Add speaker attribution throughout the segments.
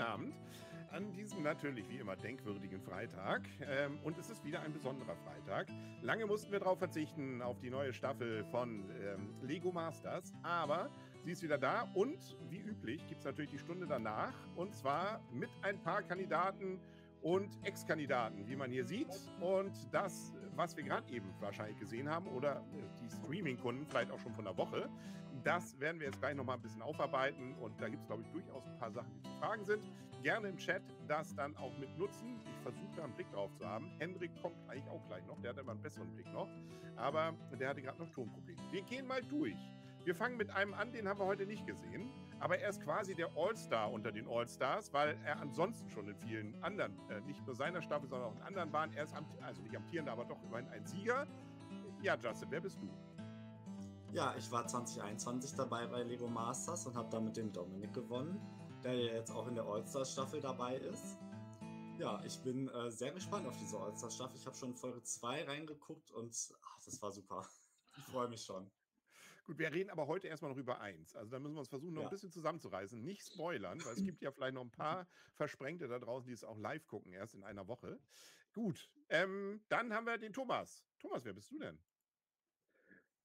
Speaker 1: guten Abend an diesem natürlich wie immer denkwürdigen Freitag. Ähm, und es ist wieder ein besonderer Freitag. Lange mussten wir darauf verzichten, auf die neue Staffel von ähm, Lego Masters. Aber sie ist wieder da und wie üblich gibt es natürlich die Stunde danach. Und zwar mit ein paar Kandidaten und Ex-Kandidaten, wie man hier sieht. Und das, was wir gerade eben wahrscheinlich gesehen haben, oder die Streaming-Kunden vielleicht auch schon von der Woche, das werden wir jetzt gleich nochmal ein bisschen aufarbeiten. Und da gibt es, glaube ich, durchaus ein paar Sachen, die zu fragen sind. Gerne im Chat das dann auch mit nutzen. Ich versuche da einen Blick drauf zu haben. Hendrik kommt eigentlich auch gleich noch. Der hat immer einen besseren Blick noch. Aber der hatte gerade noch Tonprobleme. Wir gehen mal durch. Wir fangen mit einem an, den haben wir heute nicht gesehen. Aber er ist quasi der All-Star unter den All-Stars, weil er ansonsten schon in vielen anderen, äh, nicht nur seiner Staffel, sondern auch in anderen waren. Er ist, also nicht amtierender, aber doch immerhin ein Sieger. Ja, Justin, wer bist du?
Speaker 2: Ja, ich war 2021 dabei bei Lego Masters und habe da mit dem Dominik gewonnen, der jetzt auch in der All-Star-Staffel dabei ist. Ja, ich bin äh, sehr gespannt auf diese All-Star-Staffel. Ich habe schon Folge 2 reingeguckt und ach, das war super. Ich freue mich schon.
Speaker 1: Gut, wir reden aber heute erstmal noch über eins. Also da müssen wir uns versuchen, noch ja. ein bisschen zusammenzureißen. Nicht spoilern, weil es gibt ja vielleicht noch ein paar Versprengte da draußen, die es auch live gucken, erst in einer Woche. Gut, ähm, dann haben wir den Thomas. Thomas, wer bist du denn?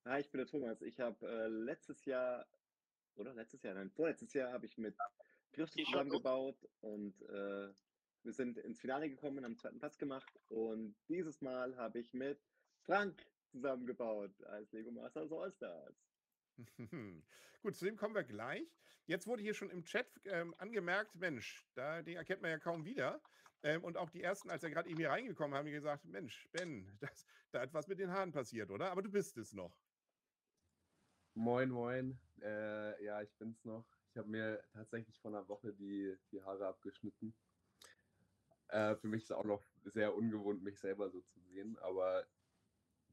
Speaker 3: Hi, ich bin der Thomas. Ich habe äh, letztes Jahr, oder letztes Jahr, nein, vorletztes Jahr habe ich mit Christi zusammengebaut und äh, wir sind ins Finale gekommen, haben zweiten Pass gemacht und dieses Mal habe ich mit Frank zusammengebaut als Lego Masters All-Stars.
Speaker 1: Gut, zu dem kommen wir gleich. Jetzt wurde hier schon im Chat ähm, angemerkt, Mensch, da, den erkennt man ja kaum wieder. Ähm, und auch die ersten, als er gerade eben hier reingekommen haben, gesagt, Mensch, Ben, das, da hat was mit den Haaren passiert, oder? Aber du bist es noch.
Speaker 4: Moin, moin. Äh, ja, ich bin's noch. Ich habe mir tatsächlich vor einer Woche die, die Haare abgeschnitten. Äh, für mich ist es auch noch sehr ungewohnt, mich selber so zu sehen, aber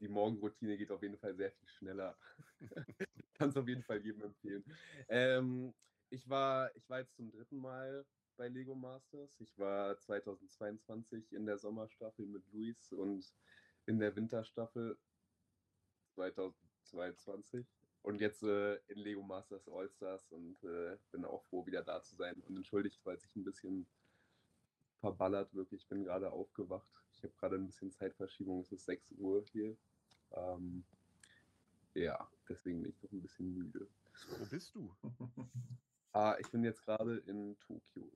Speaker 4: die Morgenroutine geht auf jeden Fall sehr viel schneller. Kann es auf jeden Fall jedem empfehlen. Ähm, ich, war, ich war jetzt zum dritten Mal bei Lego Masters. Ich war 2022 in der Sommerstaffel mit Luis und in der Winterstaffel 2022 und jetzt äh, in Lego Masters All-Stars und äh, bin auch froh, wieder da zu sein. Und entschuldigt, weil sich ein bisschen verballert, wirklich. Ich bin gerade aufgewacht. Ich habe gerade ein bisschen Zeitverschiebung. Es ist 6 Uhr hier. Ähm, ja, deswegen bin ich noch ein bisschen müde.
Speaker 1: Wo bist du?
Speaker 4: ah, ich bin jetzt gerade in Tokio.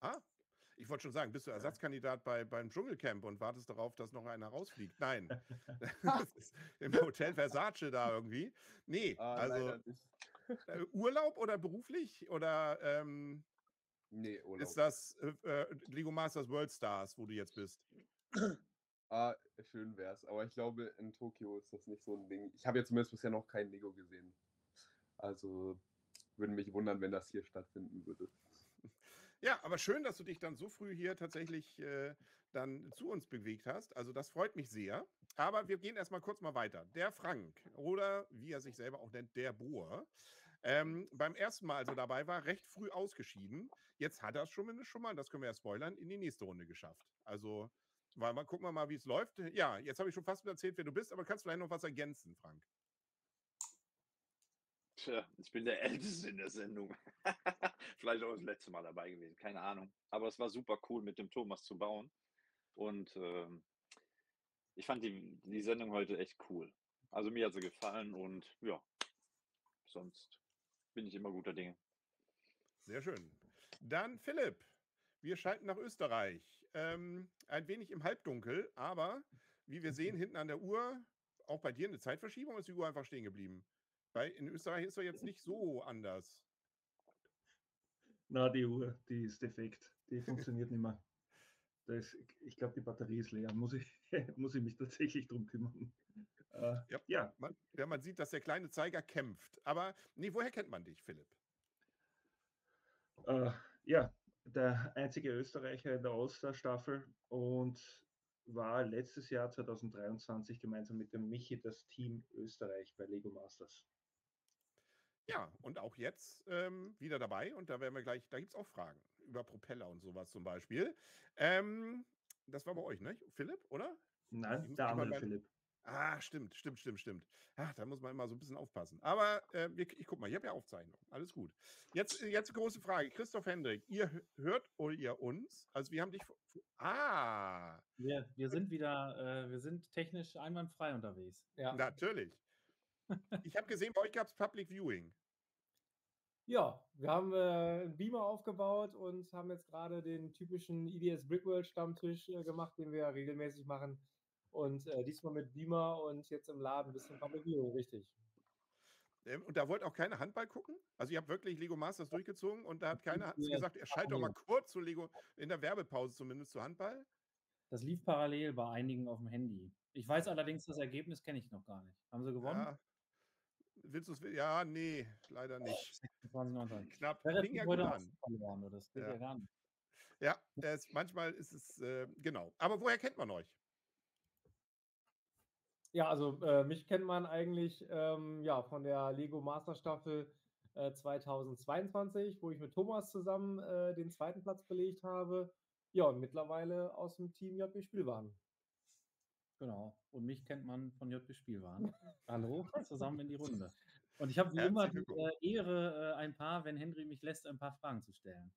Speaker 1: Ah, ich wollte schon sagen, bist du Ersatzkandidat bei, beim Dschungelcamp und wartest darauf, dass noch einer rausfliegt? Nein. Im Hotel Versace da irgendwie. Nee, ah, also äh, Urlaub oder beruflich? Oder ähm,
Speaker 4: nee, Urlaub.
Speaker 1: ist das äh, äh, Lego Masters World Stars, wo du jetzt bist?
Speaker 4: Ah, schön wär's. Aber ich glaube, in Tokio ist das nicht so ein Ding. Ich habe jetzt zumindest bisher noch kein Lego gesehen. Also würde mich wundern, wenn das hier stattfinden würde.
Speaker 1: Ja, aber schön, dass du dich dann so früh hier tatsächlich äh, dann zu uns bewegt hast. Also das freut mich sehr. Aber wir gehen erstmal kurz mal weiter. Der Frank oder wie er sich selber auch nennt, der Bohr. Ähm, beim ersten Mal, als er dabei war, recht früh ausgeschieden. Jetzt hat er es schon, schon mal, das können wir ja spoilern, in die nächste Runde geschafft. Also, weil mal gucken wir mal, wie es läuft. Ja, jetzt habe ich schon fast erzählt, wer du bist, aber kannst du vielleicht noch was ergänzen, Frank?
Speaker 3: Tja, ich bin der Älteste in der Sendung. Vielleicht auch das letzte Mal dabei gewesen, keine Ahnung. Aber es war super cool, mit dem Thomas zu bauen. Und ähm, ich fand die, die Sendung heute echt cool. Also mir hat sie gefallen und ja, sonst bin ich immer guter Dinge.
Speaker 1: Sehr schön. Dann Philipp, wir schalten nach Österreich. Ähm, ein wenig im Halbdunkel, aber wie wir sehen, hinten an der Uhr, auch bei dir eine Zeitverschiebung, ist die Uhr einfach stehen geblieben. Weil in Österreich ist er jetzt nicht so anders.
Speaker 5: Na, die Uhr, die ist defekt. Die funktioniert nicht mehr. Ist, ich glaube, die Batterie ist leer. Muss ich, muss ich mich tatsächlich drum kümmern.
Speaker 1: Äh, ja, ja. Man, ja, man sieht, dass der kleine Zeiger kämpft. Aber nee, woher kennt man dich, Philipp?
Speaker 5: Äh, ja, der einzige Österreicher in der All-Star-Staffel und war letztes Jahr 2023 gemeinsam mit dem Michi das Team Österreich bei Lego Masters.
Speaker 1: Ja, und auch jetzt ähm, wieder dabei und da werden wir gleich, da gibt es auch Fragen über Propeller und sowas zum Beispiel. Ähm, das war bei euch, ne? Philipp, oder?
Speaker 5: Nein, der andere Philipp.
Speaker 1: Ah, stimmt, stimmt, stimmt, stimmt. Ach, da muss man immer so ein bisschen aufpassen. Aber äh, wir, ich guck mal, ich habe ja Aufzeichnung. Alles gut. Jetzt, äh, jetzt große Frage. Christoph Hendrik, ihr hört oder ihr uns? Also wir haben dich. Ah.
Speaker 6: Wir, wir sind wieder, äh, wir sind technisch einwandfrei unterwegs.
Speaker 1: Ja. Natürlich. Ich habe gesehen, bei euch gab es Public Viewing.
Speaker 7: Ja, wir haben äh, einen Beamer aufgebaut und haben jetzt gerade den typischen EDS Brickworld Stammtisch äh, gemacht, den wir regelmäßig machen. Und äh, diesmal mit Beamer und jetzt im Laden ein bisschen Viewing, richtig.
Speaker 1: Ähm, und da wollte auch keiner Handball gucken? Also ihr habt wirklich Lego Masters durchgezogen und da hat keiner gesagt, er schaltet doch mal kurz zu Lego, in der Werbepause zumindest zu Handball?
Speaker 6: Das lief parallel bei einigen auf dem Handy. Ich weiß allerdings, das Ergebnis kenne ich noch gar nicht. Haben sie gewonnen?
Speaker 1: Ja. Willst du es? Ja, nee, leider nicht.
Speaker 6: 26, 19.
Speaker 1: Knapp. Fing ja
Speaker 6: gut
Speaker 1: an.
Speaker 6: Verloren, das geht ja. ja gar nicht.
Speaker 1: Ja, es, manchmal ist es, äh, genau. Aber woher kennt man euch?
Speaker 7: Ja, also äh, mich kennt man eigentlich ähm, ja, von der Lego Master Staffel äh, 2022, wo ich mit Thomas zusammen äh, den zweiten Platz belegt habe. Ja, und mittlerweile aus dem Team JB Spielwaren.
Speaker 6: Genau. Und mich kennt man von JB Spielwaren. Hallo, zusammen in die Runde. Und ich habe wie immer die äh, Ehre, äh, ein paar, wenn Henry mich lässt, ein paar Fragen zu stellen.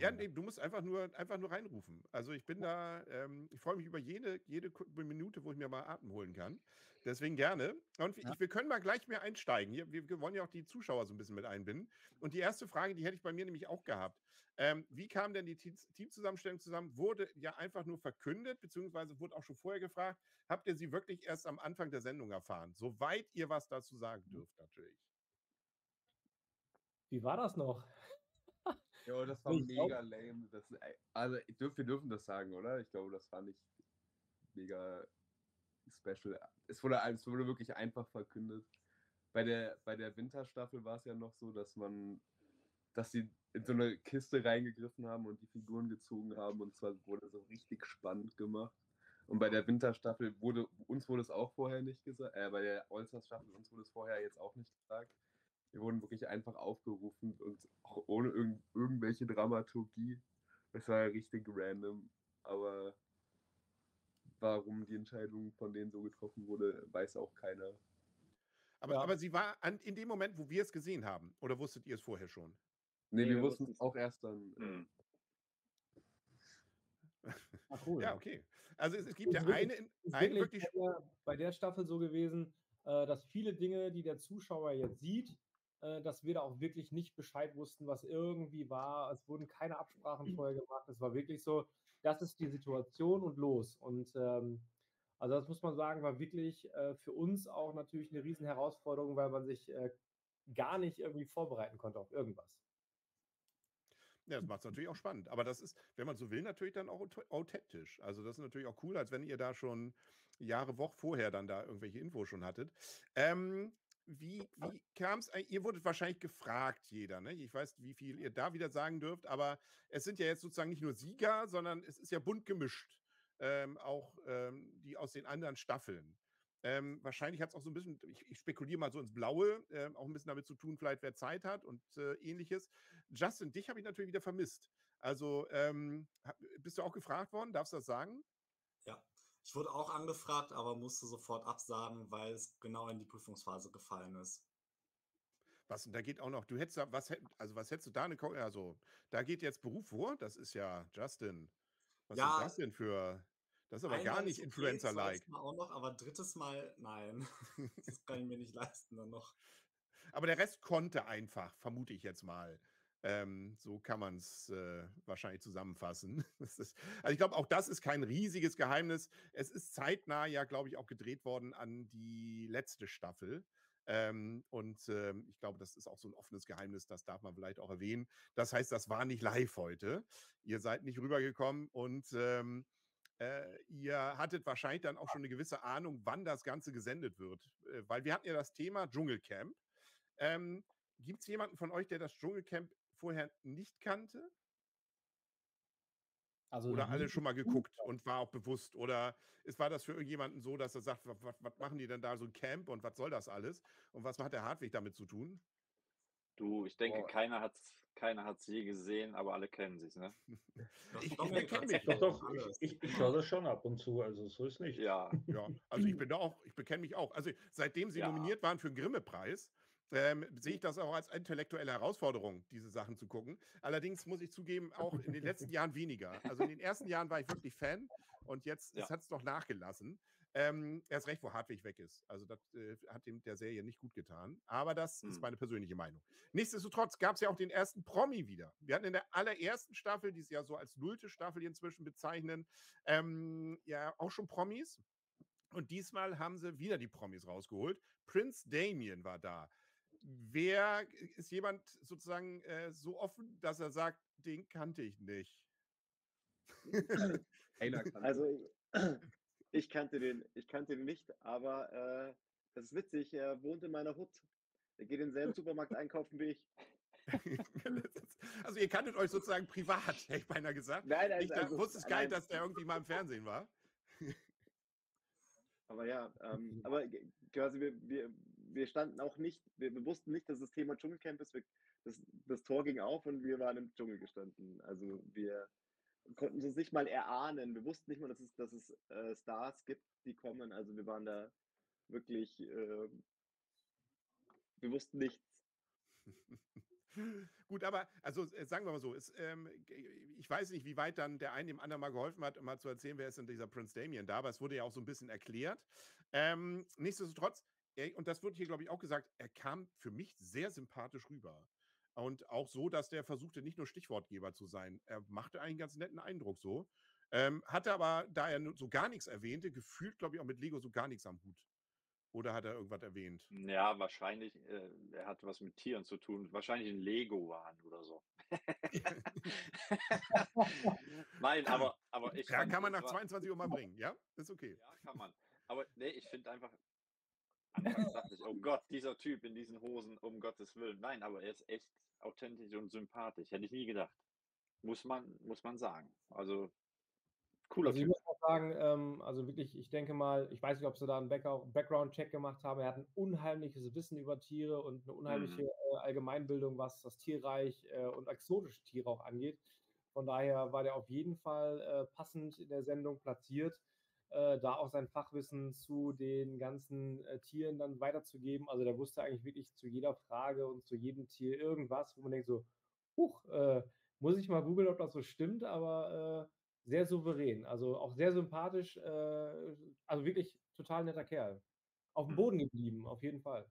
Speaker 1: Ja, nee, du musst einfach nur, einfach nur reinrufen. Also ich bin da, ähm, ich freue mich über jede, jede Minute, wo ich mir mal Atem holen kann. Deswegen gerne. Und ja. ich, wir können mal gleich mehr einsteigen. Hier, wir wollen ja auch die Zuschauer so ein bisschen mit einbinden. Und die erste Frage, die hätte ich bei mir nämlich auch gehabt. Ähm, wie kam denn die Teamzusammenstellung zusammen? Wurde ja einfach nur verkündet, beziehungsweise wurde auch schon vorher gefragt. Habt ihr sie wirklich erst am Anfang der Sendung erfahren? Soweit ihr was dazu sagen mhm. dürft, natürlich.
Speaker 7: Wie war das noch?
Speaker 4: Ja, das war ich mega glaub... lame. Das, also, wir dürfen das sagen, oder? Ich glaube, das fand ich mega special. Es wurde, es wurde wirklich einfach verkündet. Bei der, bei der Winterstaffel war es ja noch so, dass man, dass sie in so eine Kiste reingegriffen haben und die Figuren gezogen haben und zwar wurde so richtig spannend gemacht. Und bei der Winterstaffel wurde, uns wurde es auch vorher nicht gesagt, äh, bei der All-Stars-Staffel uns wurde es vorher jetzt auch nicht gesagt. Wir wurden wirklich einfach aufgerufen und auch ohne irgend, irgendwelche Dramaturgie. Es war richtig random, aber warum die Entscheidung von denen so getroffen wurde, weiß auch keiner.
Speaker 1: Aber, ja. aber sie war an, in dem Moment, wo wir es gesehen haben, oder wusstet ihr es vorher schon?
Speaker 4: Nee, nee wir wussten es auch erst dann. Mhm.
Speaker 1: Ah, cool. Ja, okay. Also es, es gibt ja eine, eine wirklich.
Speaker 7: Bei der, bei der Staffel so gewesen, äh, dass viele Dinge, die der Zuschauer jetzt sieht, äh, dass wir da auch wirklich nicht Bescheid wussten, was irgendwie war. Es wurden keine Absprachen mhm. vorher gemacht. Es war wirklich so, das ist die Situation und los. Und ähm, also das muss man sagen, war wirklich äh, für uns auch natürlich eine riesen Herausforderung, weil man sich äh, gar nicht irgendwie vorbereiten konnte auf irgendwas.
Speaker 1: Ja, das macht es natürlich auch spannend. Aber das ist, wenn man so will, natürlich dann auch authentisch. Also das ist natürlich auch cool, als wenn ihr da schon Jahre, Wochen vorher dann da irgendwelche Infos schon hattet. Ähm, wie, wie kam es? Ihr wurdet wahrscheinlich gefragt, jeder. Ne? Ich weiß, wie viel ihr da wieder sagen dürft, aber es sind ja jetzt sozusagen nicht nur Sieger, sondern es ist ja bunt gemischt. Ähm, auch ähm, die aus den anderen Staffeln. Ähm, wahrscheinlich hat es auch so ein bisschen, ich, ich spekuliere mal so ins Blaue, äh, auch ein bisschen damit zu tun, vielleicht wer Zeit hat und äh, ähnliches. Justin, dich habe ich natürlich wieder vermisst. Also ähm, bist du auch gefragt worden? Darfst du das sagen?
Speaker 2: Ja, ich wurde auch angefragt, aber musste sofort absagen, weil es genau in die Prüfungsphase gefallen ist.
Speaker 1: Was, und da geht auch noch, du hättest da, was, also was hättest du da eine, also da geht jetzt Beruf vor, das ist ja Justin. Was ja, ist das denn für, das ist aber gar nicht okay, Influencer-like.
Speaker 2: Mal auch noch, aber drittes Mal nein. das kann ich mir nicht leisten dann noch.
Speaker 1: Aber der Rest konnte einfach, vermute ich jetzt mal. Ähm, so kann man es äh, wahrscheinlich zusammenfassen. Ist, also ich glaube, auch das ist kein riesiges Geheimnis. Es ist zeitnah ja, glaube ich, auch gedreht worden an die letzte Staffel. Ähm, und ähm, ich glaube, das ist auch so ein offenes Geheimnis, das darf man vielleicht auch erwähnen. Das heißt, das war nicht live heute. Ihr seid nicht rübergekommen und ähm, äh, ihr hattet wahrscheinlich dann auch schon eine gewisse Ahnung, wann das Ganze gesendet wird. Äh, weil wir hatten ja das Thema Dschungelcamp. Ähm, Gibt es jemanden von euch, der das Dschungelcamp vorher nicht kannte? Also oder alle schon mal geguckt und war auch bewusst? Oder ist, war das für irgendjemanden so, dass er sagt, was, was machen die denn da so ein Camp und was soll das alles? Und was hat der Hartwig damit zu tun?
Speaker 8: Du, ich denke,
Speaker 5: Boah.
Speaker 8: keiner hat keiner hat's je gesehen, aber alle kennen sich's, ne?
Speaker 1: Ich-
Speaker 2: hat
Speaker 1: mich.
Speaker 2: sich
Speaker 5: Doch, doch, ich, ich schaue das schon ab und zu, also so ist nicht.
Speaker 8: Ja,
Speaker 1: Ja, also ich bin da auch, ich bekenne mich auch. Also seitdem sie
Speaker 8: Ja.
Speaker 1: nominiert waren für den Grimme-Preis, ähm, sehe ich das auch als intellektuelle Herausforderung, diese Sachen zu gucken. Allerdings muss ich zugeben, auch in den letzten Jahren weniger. Also in den ersten Jahren war ich wirklich Fan und jetzt
Speaker 8: Ja.
Speaker 1: hat es doch nachgelassen. Ähm, erst recht, wo Hartwig weg ist. Also das äh, hat dem der Serie nicht gut getan. Aber das ist
Speaker 8: Hm.
Speaker 1: meine persönliche Meinung. Nichtsdestotrotz gab es ja auch den ersten Promi wieder. Wir hatten in der allerersten Staffel, die sie ja so als nullte Staffel inzwischen bezeichnen, ähm, ja auch schon Promis. Und diesmal haben sie wieder die Promis rausgeholt. Prince Damien war da. Wer ist jemand sozusagen äh, so offen, dass er sagt, den kannte ich nicht?
Speaker 3: Also ich, ich kannte den, ich kannte den nicht, aber äh, das ist witzig. Er wohnt in meiner Hut. Er geht in denselben Supermarkt einkaufen wie ich.
Speaker 1: also ihr kanntet euch sozusagen privat, hätte ich beinahe gesagt.
Speaker 3: Nein,
Speaker 1: Ich da, wusste es gar nicht, dass der irgendwie mal im Fernsehen war.
Speaker 3: Aber ja, ähm, aber quasi wir, wir, wir standen auch nicht, wir, wir wussten nicht, dass das Thema Dschungelcamp ist. Wir, das, das Tor ging auf und wir waren im Dschungel gestanden. Also wir konnten es nicht mal erahnen. Wir wussten nicht mal, dass es, dass es äh, Stars gibt, die kommen. Also wir waren da wirklich, äh, wir wussten nichts.
Speaker 1: Gut, aber also äh, sagen wir mal so, es, ähm, ich weiß nicht, wie weit dann der eine dem anderen mal geholfen hat, um mal zu erzählen, wer ist denn dieser Prince Damien da, aber es wurde ja auch so ein bisschen erklärt. Ähm, nichtsdestotrotz, er, und das wird hier, glaube ich, auch gesagt, er kam für mich sehr sympathisch rüber. Und auch so, dass der versuchte, nicht nur Stichwortgeber zu sein. Er machte einen ganz netten Eindruck so. Ähm, hatte aber, da er so gar nichts erwähnte, gefühlt, glaube ich, auch mit Lego so gar nichts am Hut. Oder hat er irgendwas erwähnt?
Speaker 8: Ja, wahrscheinlich, äh, er hatte was mit Tieren zu tun. Wahrscheinlich ein Lego-Wahn oder so. Nein, aber, aber ich.
Speaker 1: Ja,
Speaker 8: fand,
Speaker 1: kann man nach
Speaker 8: war-
Speaker 1: 22 Uhr mal bringen, ja? Ist okay.
Speaker 8: Ja, kann man. Aber nee, ich finde einfach. Anfangs dachte ich, oh Gott, dieser Typ in diesen Hosen, um Gottes Willen. Nein, aber er ist echt authentisch und sympathisch. Hätte ich nie gedacht. Muss man, muss man sagen. Also, cooler
Speaker 7: Also ich
Speaker 8: Typ.
Speaker 7: muss auch sagen, ähm, also wirklich, ich denke mal, ich weiß nicht, ob sie da einen Back- Background-Check gemacht haben. Er hat ein unheimliches Wissen über Tiere und eine unheimliche
Speaker 8: Mhm.
Speaker 7: äh, Allgemeinbildung, was das Tierreich äh, und exotische Tiere auch angeht. Von daher war der auf jeden Fall äh, passend in der Sendung platziert, äh, da auch sein Fachwissen zu den ganzen äh, Tieren dann weiterzugeben. Also der wusste eigentlich wirklich zu jeder Frage und zu jedem Tier irgendwas, wo man denkt so, huch, äh, muss ich mal googeln, ob das so stimmt, aber äh, sehr souverän, also auch sehr sympathisch, äh, also wirklich total netter Kerl. Auf dem
Speaker 8: Mhm.
Speaker 7: Boden geblieben, auf jeden Fall.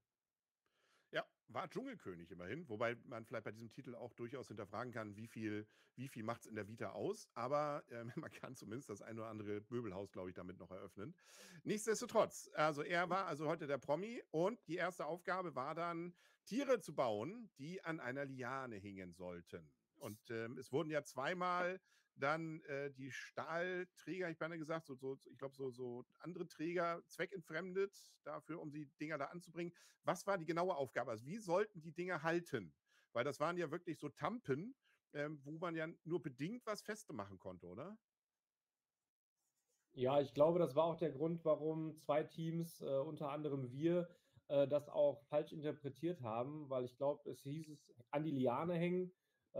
Speaker 1: War Dschungelkönig immerhin, wobei man vielleicht bei diesem Titel auch durchaus hinterfragen kann, wie viel, wie viel macht es in der Vita aus. Aber ähm, man kann zumindest das ein oder andere Möbelhaus, glaube ich, damit noch eröffnen. Nichtsdestotrotz, also er war also heute der Promi und die erste Aufgabe war dann, Tiere zu bauen, die an einer Liane hingen sollten. Und ähm, es wurden ja zweimal dann äh, die Stahlträger, ich beinahe gesagt, so, so, ich glaube, so, so andere Träger zweckentfremdet dafür, um die Dinger da anzubringen. Was war die genaue Aufgabe? Also wie sollten die Dinger halten? Weil das waren ja wirklich so Tampen, ähm, wo man ja nur bedingt was festmachen konnte, oder?
Speaker 7: Ja, ich glaube, das war auch der Grund, warum zwei Teams, äh, unter anderem wir, äh, das auch falsch interpretiert haben, weil ich glaube, es hieß es an die Liane hängen,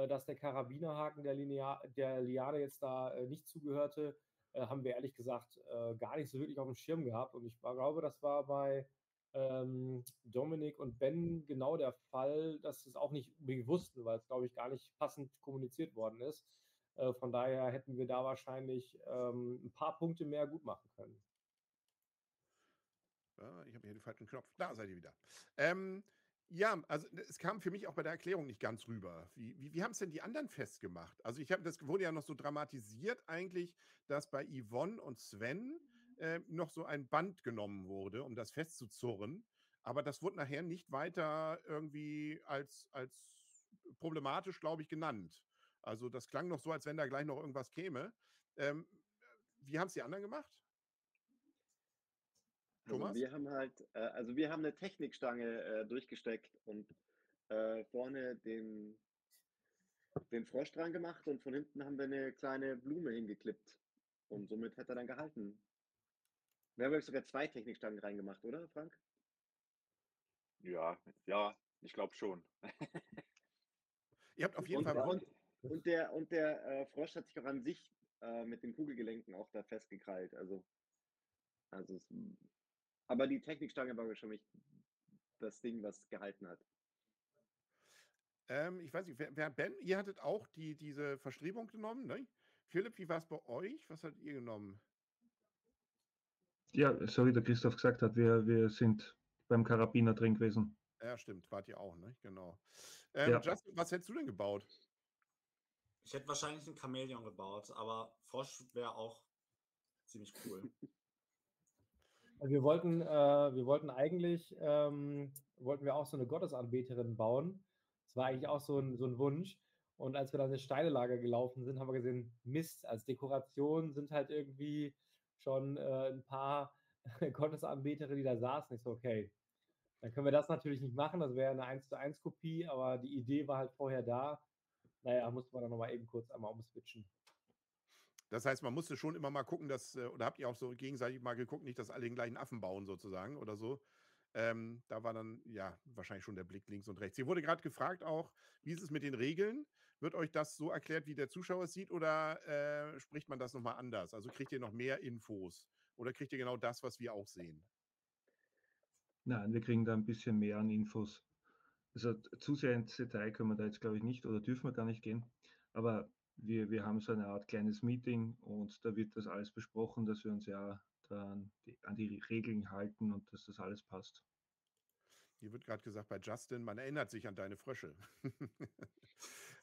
Speaker 7: dass der Karabinerhaken der, Linea der Liane jetzt da äh, nicht zugehörte, äh, haben wir ehrlich gesagt äh, gar nicht so wirklich auf dem Schirm gehabt. Und ich glaube, das war bei ähm, Dominik und Ben genau der Fall, dass sie es auch nicht wussten, weil es, glaube ich, gar nicht passend kommuniziert worden ist. Äh, von daher hätten wir da wahrscheinlich ähm, ein paar Punkte mehr gut machen können.
Speaker 1: Ich habe hier den falschen Knopf. Da seid ihr wieder. Ähm, ja, also es kam für mich auch bei der Erklärung nicht ganz rüber. Wie, wie, wie haben es denn die anderen festgemacht? Also ich habe, das wurde ja noch so dramatisiert eigentlich, dass bei Yvonne und Sven äh, noch so ein Band genommen wurde, um das festzuzurren. Aber das wurde nachher nicht weiter irgendwie als, als problematisch, glaube ich, genannt. Also das klang noch so, als wenn da gleich noch irgendwas käme. Ähm, wie haben es die anderen gemacht?
Speaker 3: Also
Speaker 1: Thomas?
Speaker 3: wir haben halt, äh, also wir haben eine Technikstange äh, durchgesteckt und äh, vorne den, den Frosch dran gemacht und von hinten haben wir eine kleine Blume hingeklippt. Und somit hat er dann gehalten. Wir haben glaube ich, sogar zwei Technikstangen reingemacht, oder, Frank?
Speaker 8: Ja, ja, Ich glaube schon.
Speaker 1: Ihr habt auf jeden
Speaker 3: Und,
Speaker 1: Fall.
Speaker 3: und, und der, und der äh, Frosch hat sich auch an sich äh, mit den Kugelgelenken auch da festgekrallt. Also, also es, aber die Technikstange war schon mich das Ding, was gehalten hat.
Speaker 1: Ähm, ich weiß nicht, wer, wer, Ben, ihr hattet auch die, diese Verstrebung genommen, ne? Philipp, wie war es bei euch? Was hattet ihr genommen?
Speaker 5: Ja, so wie der Christoph gesagt hat, wir, wir sind beim Karabiner drin gewesen.
Speaker 1: Ja, stimmt, wart ihr auch, ne? Genau. Ähm,
Speaker 5: Ja.
Speaker 1: Justin, was hättest du denn gebaut?
Speaker 2: Ich hätte wahrscheinlich einen Chamäleon gebaut, aber Frosch wäre auch ziemlich cool.
Speaker 7: Wir wollten, äh, wir wollten eigentlich, ähm, wollten wir auch so eine Gottesanbeterin bauen. Das war eigentlich auch so ein, so ein Wunsch. Und als wir dann ins Steilelager gelaufen sind, haben wir gesehen, Mist, als Dekoration sind halt irgendwie schon äh, ein paar Gottesanbeterinnen, die da saßen. Ich so, okay, dann können wir das natürlich nicht machen. Das wäre eine 1 zu 1 Kopie, aber die Idee war halt vorher da. Naja, musste man dann nochmal eben kurz einmal umswitchen.
Speaker 1: Das heißt, man musste schon immer mal gucken, dass, äh, oder habt ihr auch so gegenseitig mal geguckt, nicht, dass alle den gleichen Affen bauen sozusagen oder so. Ähm, da war dann, ja, wahrscheinlich schon der Blick links und rechts. Hier wurde gerade gefragt auch, wie ist es mit den Regeln? Wird euch das so erklärt, wie der Zuschauer es sieht, oder äh, spricht man das nochmal anders? Also kriegt ihr noch mehr Infos? Oder kriegt ihr genau das, was wir auch sehen?
Speaker 5: Nein, wir kriegen da ein bisschen mehr an Infos. Also zu sehr ins Detail können wir da jetzt, glaube ich, nicht oder dürfen wir gar nicht gehen. Aber wir, wir haben so eine Art kleines Meeting und da wird das alles besprochen, dass wir uns ja dann die, an die Regeln halten und dass das alles passt.
Speaker 1: Hier wird gerade gesagt bei Justin, man erinnert sich an deine Frösche.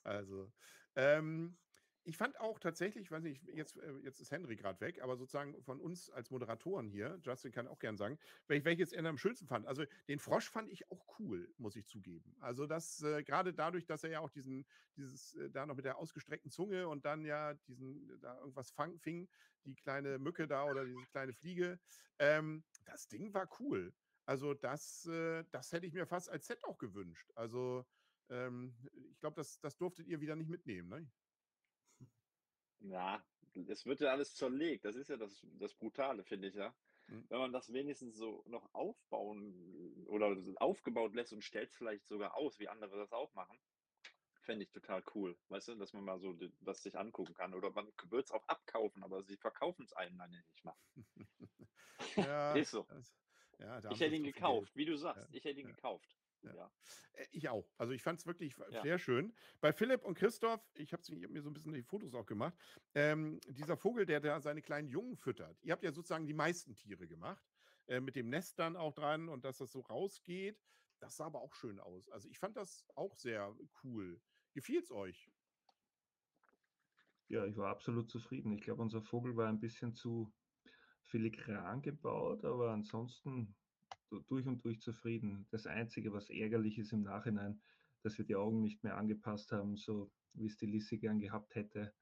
Speaker 1: also, ähm, ich fand auch tatsächlich, ich weiß nicht, jetzt, äh, jetzt ist Henry gerade weg, aber sozusagen von uns als Moderatoren hier, Justin kann auch gern sagen, wel- welches er am schönsten fand. Also den Frosch fand ich auch cool, muss ich zugeben. Also das äh, gerade dadurch, dass er ja auch diesen, dieses, äh, da noch mit der ausgestreckten Zunge und dann ja diesen, da irgendwas fang, fing, die kleine Mücke da oder diese kleine Fliege, ähm, das Ding war cool. Also das, äh, das hätte ich mir fast als Set auch gewünscht. Also ähm, ich glaube, das, das durftet ihr wieder nicht mitnehmen, ne?
Speaker 8: Ja, es wird ja alles zerlegt. Das ist ja das, das Brutale, finde ich ja.
Speaker 1: Mhm.
Speaker 8: Wenn man das wenigstens so noch aufbauen oder aufgebaut lässt und stellt es vielleicht sogar aus, wie andere das auch machen, fände ich total cool. Weißt du, dass man mal so das sich angucken kann. Oder man wird es auch abkaufen, aber sie verkaufen es einem dann nicht mal.
Speaker 1: Ja,
Speaker 8: Ist so.
Speaker 1: das, ja,
Speaker 8: Ich hätte ihn gekauft,
Speaker 1: Geld.
Speaker 8: wie du sagst.
Speaker 1: Ja,
Speaker 8: Ich hätte ihn
Speaker 1: ja,
Speaker 8: gekauft.
Speaker 1: Ja.
Speaker 8: Ja.
Speaker 1: Äh, Ich auch. Also ich fand es wirklich
Speaker 8: Ja.
Speaker 1: sehr schön. Bei Philipp und Christoph, ich habe mir so ein bisschen die Fotos auch gemacht, ähm, dieser Vogel, der da seine kleinen Jungen füttert. Ihr habt ja sozusagen die meisten Tiere gemacht, äh, mit dem Nest dann auch dran und dass das so rausgeht. Das sah aber auch schön aus. Also ich fand das auch sehr cool. Gefiel es euch?
Speaker 5: Ja, ich war absolut zufrieden. Ich glaube, unser Vogel war ein bisschen zu filigran gebaut, aber ansonsten durch und durch zufrieden. Das Einzige, was ärgerlich ist im Nachhinein, dass wir die Augen nicht mehr angepasst haben, so wie es die Lissy gern gehabt hätte.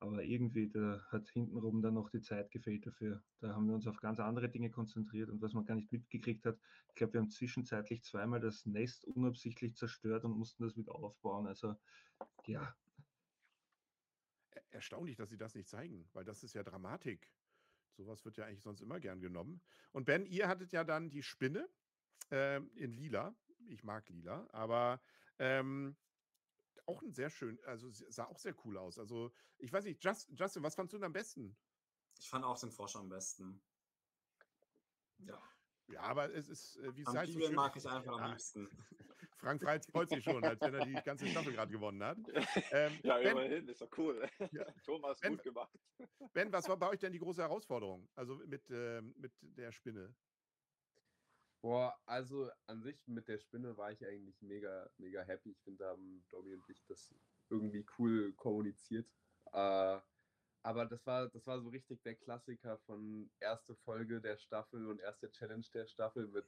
Speaker 5: Aber irgendwie, da hat hintenrum dann noch die Zeit gefehlt dafür. Da haben wir uns auf ganz andere Dinge konzentriert und was man gar nicht mitgekriegt hat, ich glaube, wir haben zwischenzeitlich zweimal das Nest unabsichtlich zerstört und mussten das wieder aufbauen. Also ja,
Speaker 1: Er- Erstaunlich, dass sie das nicht zeigen, weil das ist ja Dramatik. Sowas wird ja eigentlich sonst immer gern genommen. Und Ben, ihr hattet ja dann die Spinne ähm, in lila. Ich mag lila, aber ähm, auch ein sehr schön, also sah auch sehr cool aus. Also ich weiß nicht, Just, Justin, was fandst du denn am besten?
Speaker 2: Ich fand auch den Frosch am besten. Ja.
Speaker 1: Ja, aber es ist, äh, wie es halt so
Speaker 2: mag ich einfach am
Speaker 1: Ja.
Speaker 2: liebsten.
Speaker 1: Frank Freitz freut sich schon, als wenn er die ganze Staffel gerade gewonnen hat. Ähm,
Speaker 8: Ja,
Speaker 1: ben,
Speaker 8: immerhin, ist doch cool.
Speaker 1: Ja.
Speaker 8: Thomas,
Speaker 1: Ben-
Speaker 8: gut gemacht.
Speaker 1: ben, was war bei euch denn die große Herausforderung? Also mit, ähm, mit der Spinne?
Speaker 4: Boah, also an sich mit der Spinne war ich eigentlich mega, mega happy. Ich finde, da haben Domi und ich das irgendwie cool kommuniziert. Äh, aber das war, das war so richtig der Klassiker von erste Folge der Staffel und erste Challenge der Staffel mit,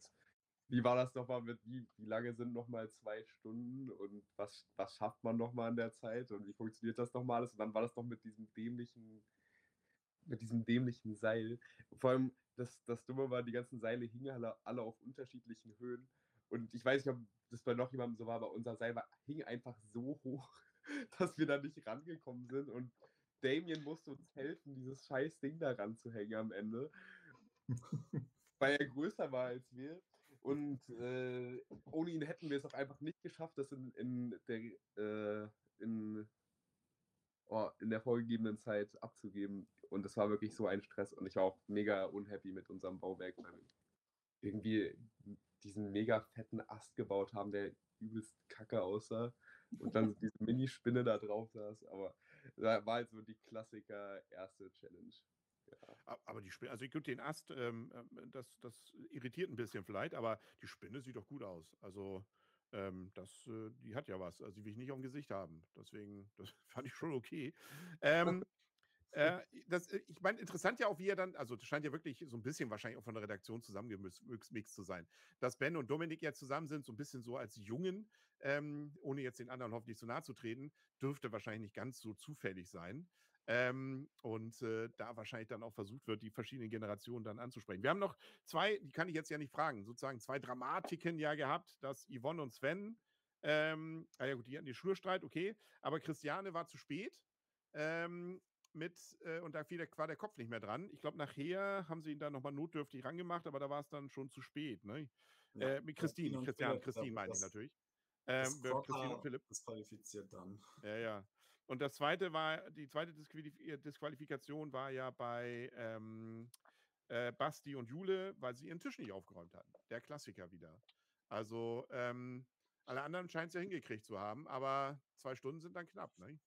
Speaker 4: wie war das nochmal mit, wie, wie lange sind nochmal zwei Stunden und was, was schafft man nochmal in der Zeit und wie funktioniert das nochmal alles? Und dann war das noch mit diesem dämlichen, mit diesem dämlichen Seil. Vor allem, das, das Dumme war, die ganzen Seile hingen alle, alle auf unterschiedlichen Höhen. Und ich weiß nicht, ob das bei noch jemandem so war, aber unser Seil war, hing einfach so hoch, dass wir da nicht rangekommen sind. Und Damien musste uns helfen, dieses scheiß Ding da ranzuhängen am Ende. weil er größer war als wir. Und äh, ohne ihn hätten wir es auch einfach nicht geschafft, das in, in der äh, in, oh, in der vorgegebenen Zeit abzugeben. Und das war wirklich so ein Stress. Und ich war auch mega unhappy mit unserem Bauwerk, weil wir irgendwie diesen mega fetten Ast gebaut haben, der übelst kacke aussah. Und dann diese Minispinne da drauf saß. Aber da war halt so die Klassiker erste Challenge.
Speaker 1: Ja. Aber die Spinne, also ich den Ast, ähm, ähm, das, das irritiert ein bisschen vielleicht, aber die Spinne sieht doch gut aus. Also ähm, das, äh, die hat ja was. Also die will ich nicht auf dem Gesicht haben. Deswegen, das fand ich schon okay. Ähm, äh, das, äh, ich meine, interessant ja auch, wie er dann, also das scheint ja wirklich so ein bisschen wahrscheinlich auch von der Redaktion zusammengemixt zu sein, dass Ben und Dominik ja zusammen sind, so ein bisschen so als Jungen, ähm, ohne jetzt den anderen hoffentlich zu nahe zu treten, dürfte wahrscheinlich nicht ganz so zufällig sein. Ähm, und äh, da wahrscheinlich dann auch versucht wird, die verschiedenen Generationen dann anzusprechen. Wir haben noch zwei, die kann ich jetzt ja nicht fragen, sozusagen zwei Dramatiken ja gehabt, dass Yvonne und Sven, ähm, ah ja gut, die hatten den Schulstreit, okay, aber Christiane war zu spät. Ähm, mit, äh, und da fiel der, war der Kopf nicht mehr dran. Ich glaube, nachher haben sie ihn dann nochmal notdürftig rangemacht, aber da war es dann schon zu spät. Ne? Ja, äh, mit Christine, Christian, Christine meine ich natürlich.
Speaker 2: Ähm, Christine und Philipp. Disqualifiziert dann.
Speaker 1: Ja, ja. Und das zweite war, die zweite Disqualifikation war ja bei ähm, äh, Basti und Jule, weil sie ihren Tisch nicht aufgeräumt hatten. Der Klassiker wieder. Also ähm, alle anderen scheinen es ja hingekriegt zu haben, aber zwei Stunden sind dann knapp, ne?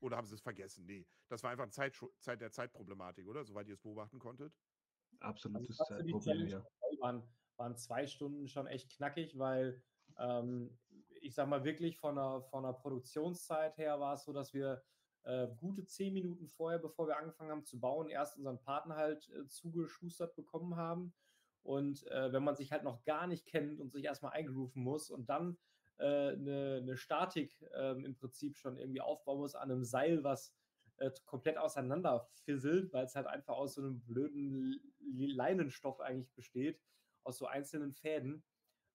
Speaker 1: Oder haben sie es vergessen? Nee, das war einfach Zeit, Zeit der Zeitproblematik, oder? Soweit ihr es beobachten konntet.
Speaker 5: Absolutes also Zeitproblem, ja.
Speaker 7: Waren, waren zwei Stunden schon echt knackig, weil ähm, ich sag mal wirklich von der, von der Produktionszeit her war es so, dass wir äh, gute zehn Minuten vorher, bevor wir angefangen haben zu bauen, erst unseren Partner halt äh, zugeschustert bekommen haben. Und äh, wenn man sich halt noch gar nicht kennt und sich erstmal eingerufen muss und dann eine, eine, Statik ähm, im Prinzip schon irgendwie aufbauen muss an einem Seil, was äh, komplett auseinander fisselt, weil es halt einfach aus so einem blöden Leinenstoff eigentlich besteht, aus so einzelnen Fäden.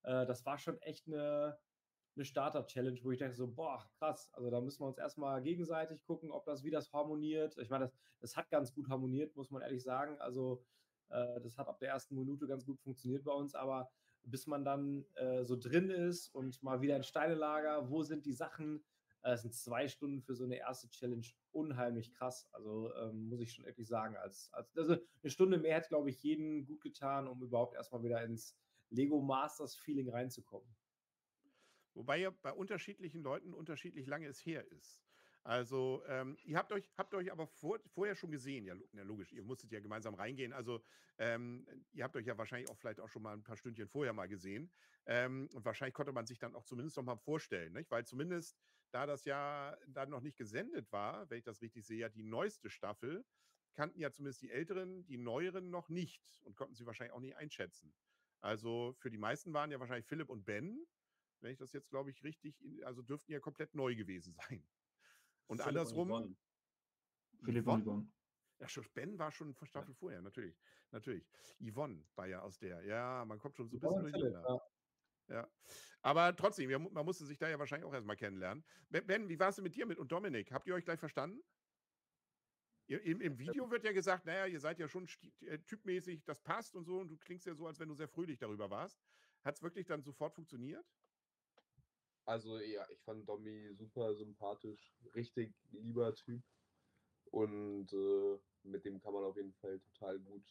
Speaker 7: Äh, das war schon echt eine, eine Starter-Challenge, wo ich denke so, boah, krass, also da müssen wir uns erstmal gegenseitig gucken, ob das, wie das harmoniert. Ich meine, das, das hat ganz gut harmoniert, muss man ehrlich sagen. Also äh, das hat ab der ersten Minute ganz gut funktioniert bei uns, aber bis man dann äh, so drin ist und mal wieder ein Steinelager, wo sind die Sachen? Äh, es sind zwei Stunden für so eine erste Challenge unheimlich krass. Also ähm, muss ich schon wirklich sagen, als, als also eine Stunde mehr hätte, glaube ich, jeden gut getan, um überhaupt erstmal wieder ins Lego Masters Feeling reinzukommen.
Speaker 1: Wobei ja bei unterschiedlichen Leuten unterschiedlich lange es her ist. Also, ähm, ihr habt euch, habt euch aber vor, vorher schon gesehen, ja, logisch, ihr musstet ja gemeinsam reingehen. Also, ähm, ihr habt euch ja wahrscheinlich auch vielleicht auch schon mal ein paar Stündchen vorher mal gesehen. Ähm, und wahrscheinlich konnte man sich dann auch zumindest noch mal vorstellen, nicht? weil zumindest da das ja dann noch nicht gesendet war, wenn ich das richtig sehe, ja die neueste Staffel, kannten ja zumindest die Älteren die Neueren noch nicht und konnten sie wahrscheinlich auch nicht einschätzen. Also für die meisten waren ja wahrscheinlich Philipp und Ben, wenn ich das jetzt, glaube ich, richtig, also dürften ja komplett neu gewesen sein. Und Philipp andersrum. Und
Speaker 5: Philipp und Yvonne.
Speaker 1: Ja, Ben war schon von Staffel ja. vorher, natürlich. Natürlich. Yvonne war ja aus der. Ja, man kommt schon so ein bisschen durcheinander. Ja. ja. Aber trotzdem, man musste sich da ja wahrscheinlich auch erstmal kennenlernen. Ben, wie war es denn mit dir mit und Dominik? Habt ihr euch gleich verstanden? Im, Im, Video wird ja gesagt, naja, ihr seid ja schon äh, typmäßig, das passt und so, und du klingst ja so, als wenn du sehr fröhlich darüber warst. Hat es wirklich dann sofort funktioniert?
Speaker 4: Also ja, ich fand Domi super sympathisch, richtig lieber Typ. Und äh, mit dem kann man auf jeden Fall total gut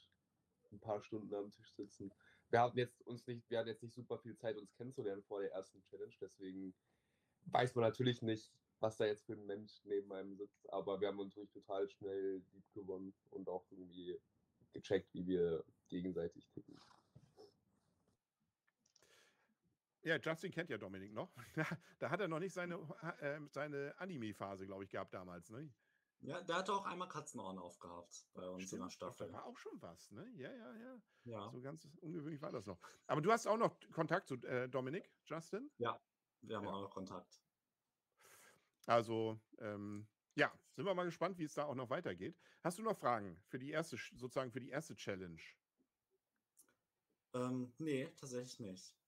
Speaker 4: ein paar Stunden am Tisch sitzen. Wir hatten jetzt uns nicht, wir hatten jetzt nicht super viel Zeit, uns kennenzulernen vor der ersten Challenge, deswegen weiß man natürlich nicht, was da jetzt für ein Mensch neben einem sitzt, aber wir haben uns natürlich total schnell lieb gewonnen und auch irgendwie gecheckt, wie wir gegenseitig ticken.
Speaker 1: Ja, Justin kennt ja Dominik noch. da hat er noch nicht seine, äh, seine Anime-Phase, glaube ich, gehabt damals, ne?
Speaker 2: Ja, der hatte auch einmal Katzenohren aufgehabt bei uns Stimmt, in der Staffel.
Speaker 1: Da war auch schon was, ne? Ja, ja, ja. ja. So ganz ungewöhnlich war das noch. Aber du hast auch noch Kontakt zu äh, Dominik, Justin?
Speaker 2: Ja, wir haben ja. auch noch Kontakt.
Speaker 1: Also, ähm, ja, sind wir mal gespannt, wie es da auch noch weitergeht. Hast du noch Fragen für die erste, sozusagen für die erste Challenge?
Speaker 2: Ähm, nee, tatsächlich nicht.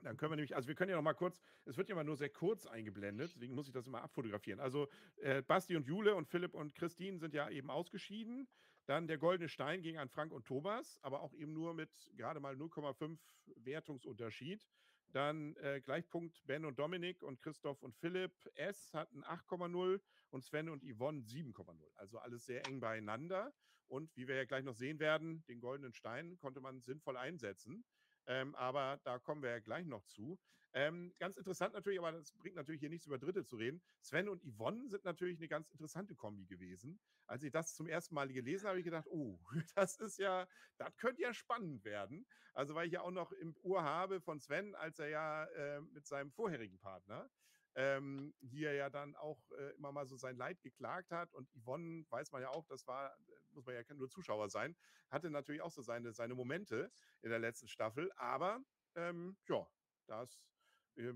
Speaker 1: Dann können wir nämlich, also wir können ja noch mal kurz, es wird ja immer nur sehr kurz eingeblendet, deswegen muss ich das immer abfotografieren. Also äh, Basti und Jule und Philipp und Christine sind ja eben ausgeschieden. Dann der Goldene Stein ging an Frank und Thomas, aber auch eben nur mit gerade mal 0,5 Wertungsunterschied. Dann äh, Gleichpunkt Ben und Dominik und Christoph und Philipp. S hatten 8,0 und Sven und Yvonne 7,0. Also alles sehr eng beieinander. Und wie wir ja gleich noch sehen werden, den goldenen Stein konnte man sinnvoll einsetzen. Ähm, aber da kommen wir ja gleich noch zu. Ähm, ganz interessant natürlich, aber das bringt natürlich hier nichts über Dritte zu reden. Sven und Yvonne sind natürlich eine ganz interessante Kombi gewesen. Als ich das zum ersten Mal gelesen habe, habe ich gedacht, oh, das ist ja, das könnte ja spannend werden. Also weil ich ja auch noch im Ohr habe von Sven, als er ja äh, mit seinem vorherigen Partner ähm, hier ja dann auch äh, immer mal so sein Leid geklagt hat. Und Yvonne, weiß man ja auch, das war, muss man ja nur Zuschauer sein, hatte natürlich auch so seine, seine Momente in der letzten Staffel. Aber ähm, ja, das, äh,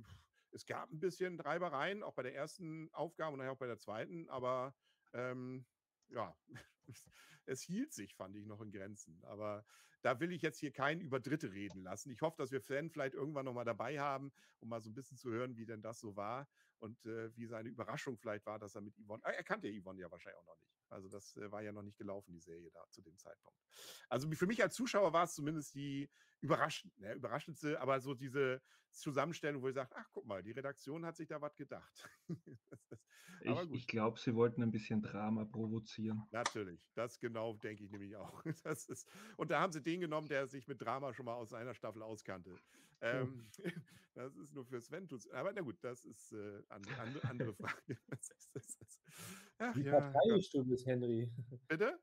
Speaker 1: es gab ein bisschen Reibereien, auch bei der ersten Aufgabe und nachher auch bei der zweiten, aber ähm, ja, es hielt sich, fand ich, noch in Grenzen. Aber da will ich jetzt hier keinen über Dritte reden lassen. Ich hoffe, dass wir Fan vielleicht irgendwann nochmal dabei haben, um mal so ein bisschen zu hören, wie denn das so war und äh, wie seine Überraschung vielleicht war, dass er mit Yvonne, er kannte Yvonne ja wahrscheinlich auch noch nicht. Also das äh, war ja noch nicht gelaufen, die Serie da zu dem Zeitpunkt. Also für mich als Zuschauer war es zumindest die überraschend, ne, überraschendste, aber so diese Zusammenstellung, wo ich sage, ach guck mal, die Redaktion hat sich da was gedacht.
Speaker 5: das, ich, ich glaube, sie wollten ein bisschen Drama provozieren.
Speaker 1: Natürlich, das genau denke ich nämlich auch. Das ist, und da haben sie den genommen, der sich mit Drama schon mal aus einer Staffel auskannte. Ähm, das ist nur für Sven. Aber na gut, das ist äh, andere, andere, andere Frage. Das ist,
Speaker 7: das ist, ach, Wie ja, parteiisch du bist, Henry.
Speaker 1: Bitte?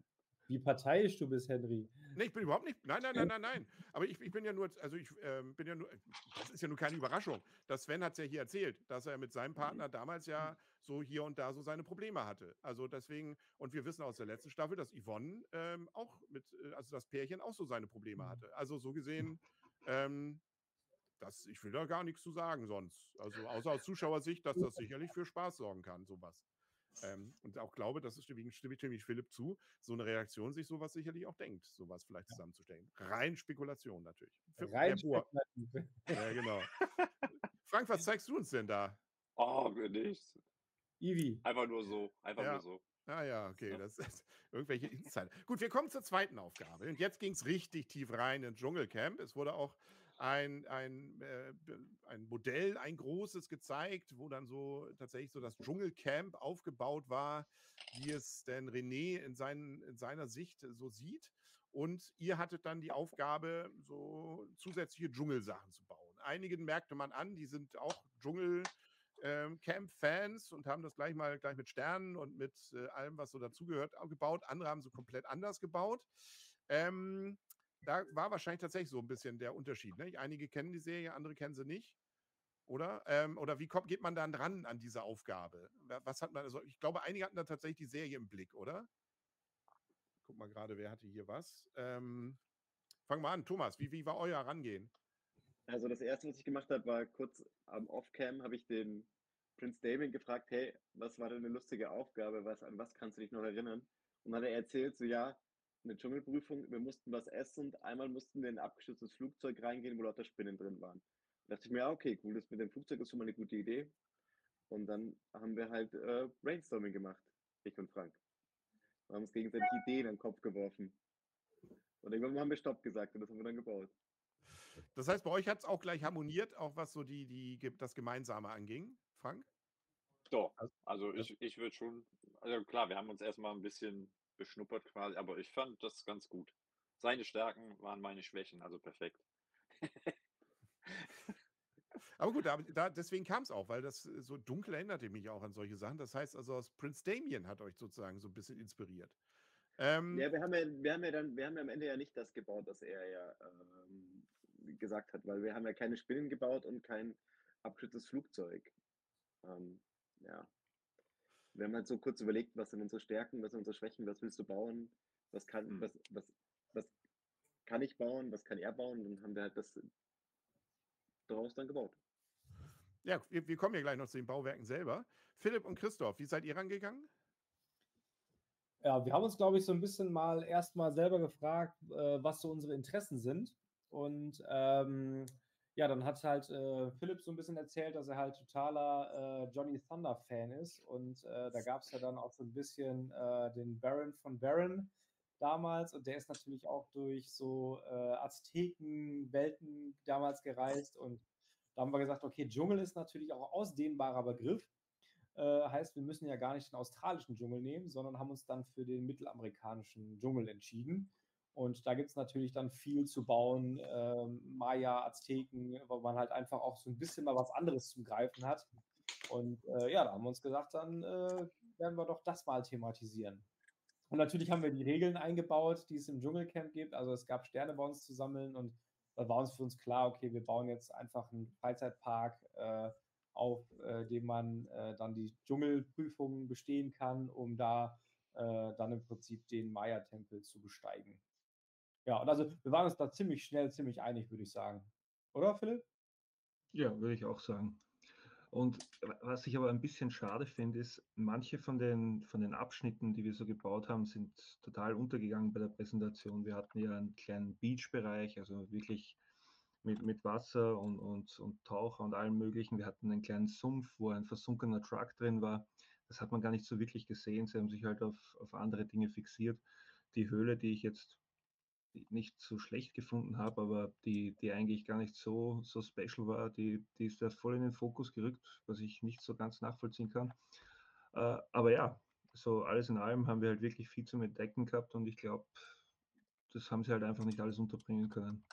Speaker 7: Wie parteiisch du bist, Henry.
Speaker 1: Nee, ich bin überhaupt nicht. Nein, nein, nein, nein, nein. Aber ich, ich bin ja nur, also ich ähm, bin ja nur, das ist ja nur keine Überraschung. Das Sven hat es ja hier erzählt, dass er mit seinem Partner damals ja so hier und da so seine Probleme hatte. Also deswegen, und wir wissen aus der letzten Staffel, dass Yvonne ähm, auch mit, äh, also das Pärchen auch so seine Probleme hatte. Also so gesehen, ähm, das, ich will da gar nichts zu sagen sonst. Also außer aus Zuschauersicht, dass das sicherlich für Spaß sorgen kann, sowas. Ähm, und auch glaube, das ist stimme ich Philipp zu, so eine Reaktion sich sowas sicherlich auch denkt, sowas vielleicht zusammenzustellen. Rein Spekulation natürlich.
Speaker 7: Für Rein Spekulation.
Speaker 1: Ja, genau. Frank, was zeigst du uns denn da?
Speaker 8: Oh, nichts.
Speaker 7: Ivi.
Speaker 8: Einfach nur so. Einfach
Speaker 1: ja.
Speaker 8: nur so.
Speaker 1: Ah ja, okay, das ist irgendwelche Insider. Gut, wir kommen zur zweiten Aufgabe. Und jetzt ging es richtig tief rein ins Dschungelcamp. Es wurde auch ein, ein, äh, ein Modell, ein großes gezeigt, wo dann so tatsächlich so das Dschungelcamp aufgebaut war, wie es denn René in, seinen, in seiner Sicht so sieht. Und ihr hattet dann die Aufgabe, so zusätzliche Dschungelsachen zu bauen. Einigen merkte man an, die sind auch Dschungel. Camp-Fans und haben das gleich mal gleich mit Sternen und mit äh, allem, was so dazugehört, gebaut. Andere haben so komplett anders gebaut. Ähm, da war wahrscheinlich tatsächlich so ein bisschen der Unterschied. Ne? Einige kennen die Serie, andere kennen sie nicht. Oder? Ähm, oder wie kommt, geht man dann dran an diese Aufgabe? Was hat man, also ich glaube, einige hatten da tatsächlich die Serie im Blick, oder? Guck mal gerade, wer hatte hier was? Ähm, fang mal an, Thomas, wie, wie war euer Herangehen?
Speaker 3: Also das erste, was ich gemacht habe, war kurz am Off-Cam, habe ich den Prinz Damien gefragt, hey, was war denn eine lustige Aufgabe, was, an was kannst du dich noch erinnern? Und dann hat er erzählt, so ja, eine Dschungelprüfung, wir mussten was essen und einmal mussten wir in ein abgestürztes Flugzeug reingehen, wo lauter Spinnen drin waren. Da dachte ich mir, ja, okay, cool, das mit dem Flugzeug ist schon mal eine gute Idee. Und dann haben wir halt äh, Brainstorming gemacht, ich und Frank. Wir haben uns gegenseitig Ideen in den Kopf geworfen. Und irgendwann haben wir Stopp gesagt und das haben wir dann gebaut.
Speaker 1: Das heißt, bei euch hat es auch gleich harmoniert, auch was so die, die, das Gemeinsame anging, Frank?
Speaker 8: Doch, also ich, ich würde schon, also klar, wir haben uns erstmal ein bisschen beschnuppert quasi, aber ich fand das ganz gut. Seine Stärken waren meine Schwächen, also perfekt.
Speaker 1: Aber gut, da, da, deswegen kam es auch, weil das äh, so dunkel erinnerte mich auch an solche Sachen. Das heißt also, Prince Damien hat euch sozusagen so ein bisschen inspiriert.
Speaker 3: Ähm, ja, wir haben ja, wir haben ja dann, wir haben ja am Ende ja nicht das gebaut, was er ja ähm, gesagt hat, weil wir haben ja keine Spinnen gebaut und kein abgeschütztes Flugzeug. Ähm, ja, wir haben halt so kurz überlegt, was sind unsere Stärken, was sind unsere Schwächen, was willst du bauen, was kann, mhm. was, was, was kann ich bauen, was kann er bauen, und dann haben wir halt das daraus dann gebaut.
Speaker 1: Ja, wir, wir kommen ja gleich noch zu den Bauwerken selber. Philipp und Christoph, wie seid ihr rangegangen?
Speaker 7: Ja, wir haben uns, glaube ich, so ein bisschen mal erstmal selber gefragt, äh, was so unsere Interessen sind. Und ähm, ja, dann hat halt äh, Philipp so ein bisschen erzählt, dass er halt totaler äh, Johnny Thunder-Fan ist. Und äh, da gab es ja dann auch so ein bisschen äh, den Baron von Baron damals. Und der ist natürlich auch durch so äh, Azteken-Welten damals gereist. Und da haben wir gesagt, okay, Dschungel ist natürlich auch ein ausdehnbarer Begriff. Äh, heißt, wir müssen ja gar nicht den australischen Dschungel nehmen, sondern haben uns dann für den mittelamerikanischen Dschungel entschieden. Und da gibt es natürlich dann viel zu bauen, ähm, Maya, Azteken, wo man halt einfach auch so ein bisschen mal was anderes zum Greifen hat. Und äh, ja, da haben wir uns gesagt, dann äh, werden wir doch das mal thematisieren. Und natürlich haben wir die Regeln eingebaut, die es im Dschungelcamp gibt. Also es gab Sterne bei uns zu sammeln und da war uns für uns klar, okay, wir bauen jetzt einfach einen Freizeitpark äh, auf, äh, dem man äh, dann die Dschungelprüfungen bestehen kann, um da äh, dann im Prinzip den Maya-Tempel zu besteigen. Ja, und also wir waren uns da ziemlich schnell, ziemlich einig, würde ich sagen. Oder, Philipp?
Speaker 5: Ja, würde ich auch sagen. Und was ich aber ein bisschen schade finde, ist, manche von den, von den Abschnitten, die wir so gebaut haben, sind total untergegangen bei der Präsentation. Wir hatten ja einen kleinen Beach-Bereich, also wirklich mit, mit Wasser und, und, und Taucher und allem Möglichen. Wir hatten einen kleinen Sumpf, wo ein versunkener Truck drin war. Das hat man gar nicht so wirklich gesehen. Sie haben sich halt auf, auf andere Dinge fixiert. Die Höhle, die ich jetzt nicht so schlecht gefunden habe, aber die, die eigentlich gar nicht so, so special war, die, die ist da voll in den Fokus gerückt, was ich nicht so ganz nachvollziehen kann. Äh, aber ja, so alles in allem haben wir halt wirklich viel zum Entdecken gehabt und ich glaube, das haben sie halt einfach nicht alles unterbringen können.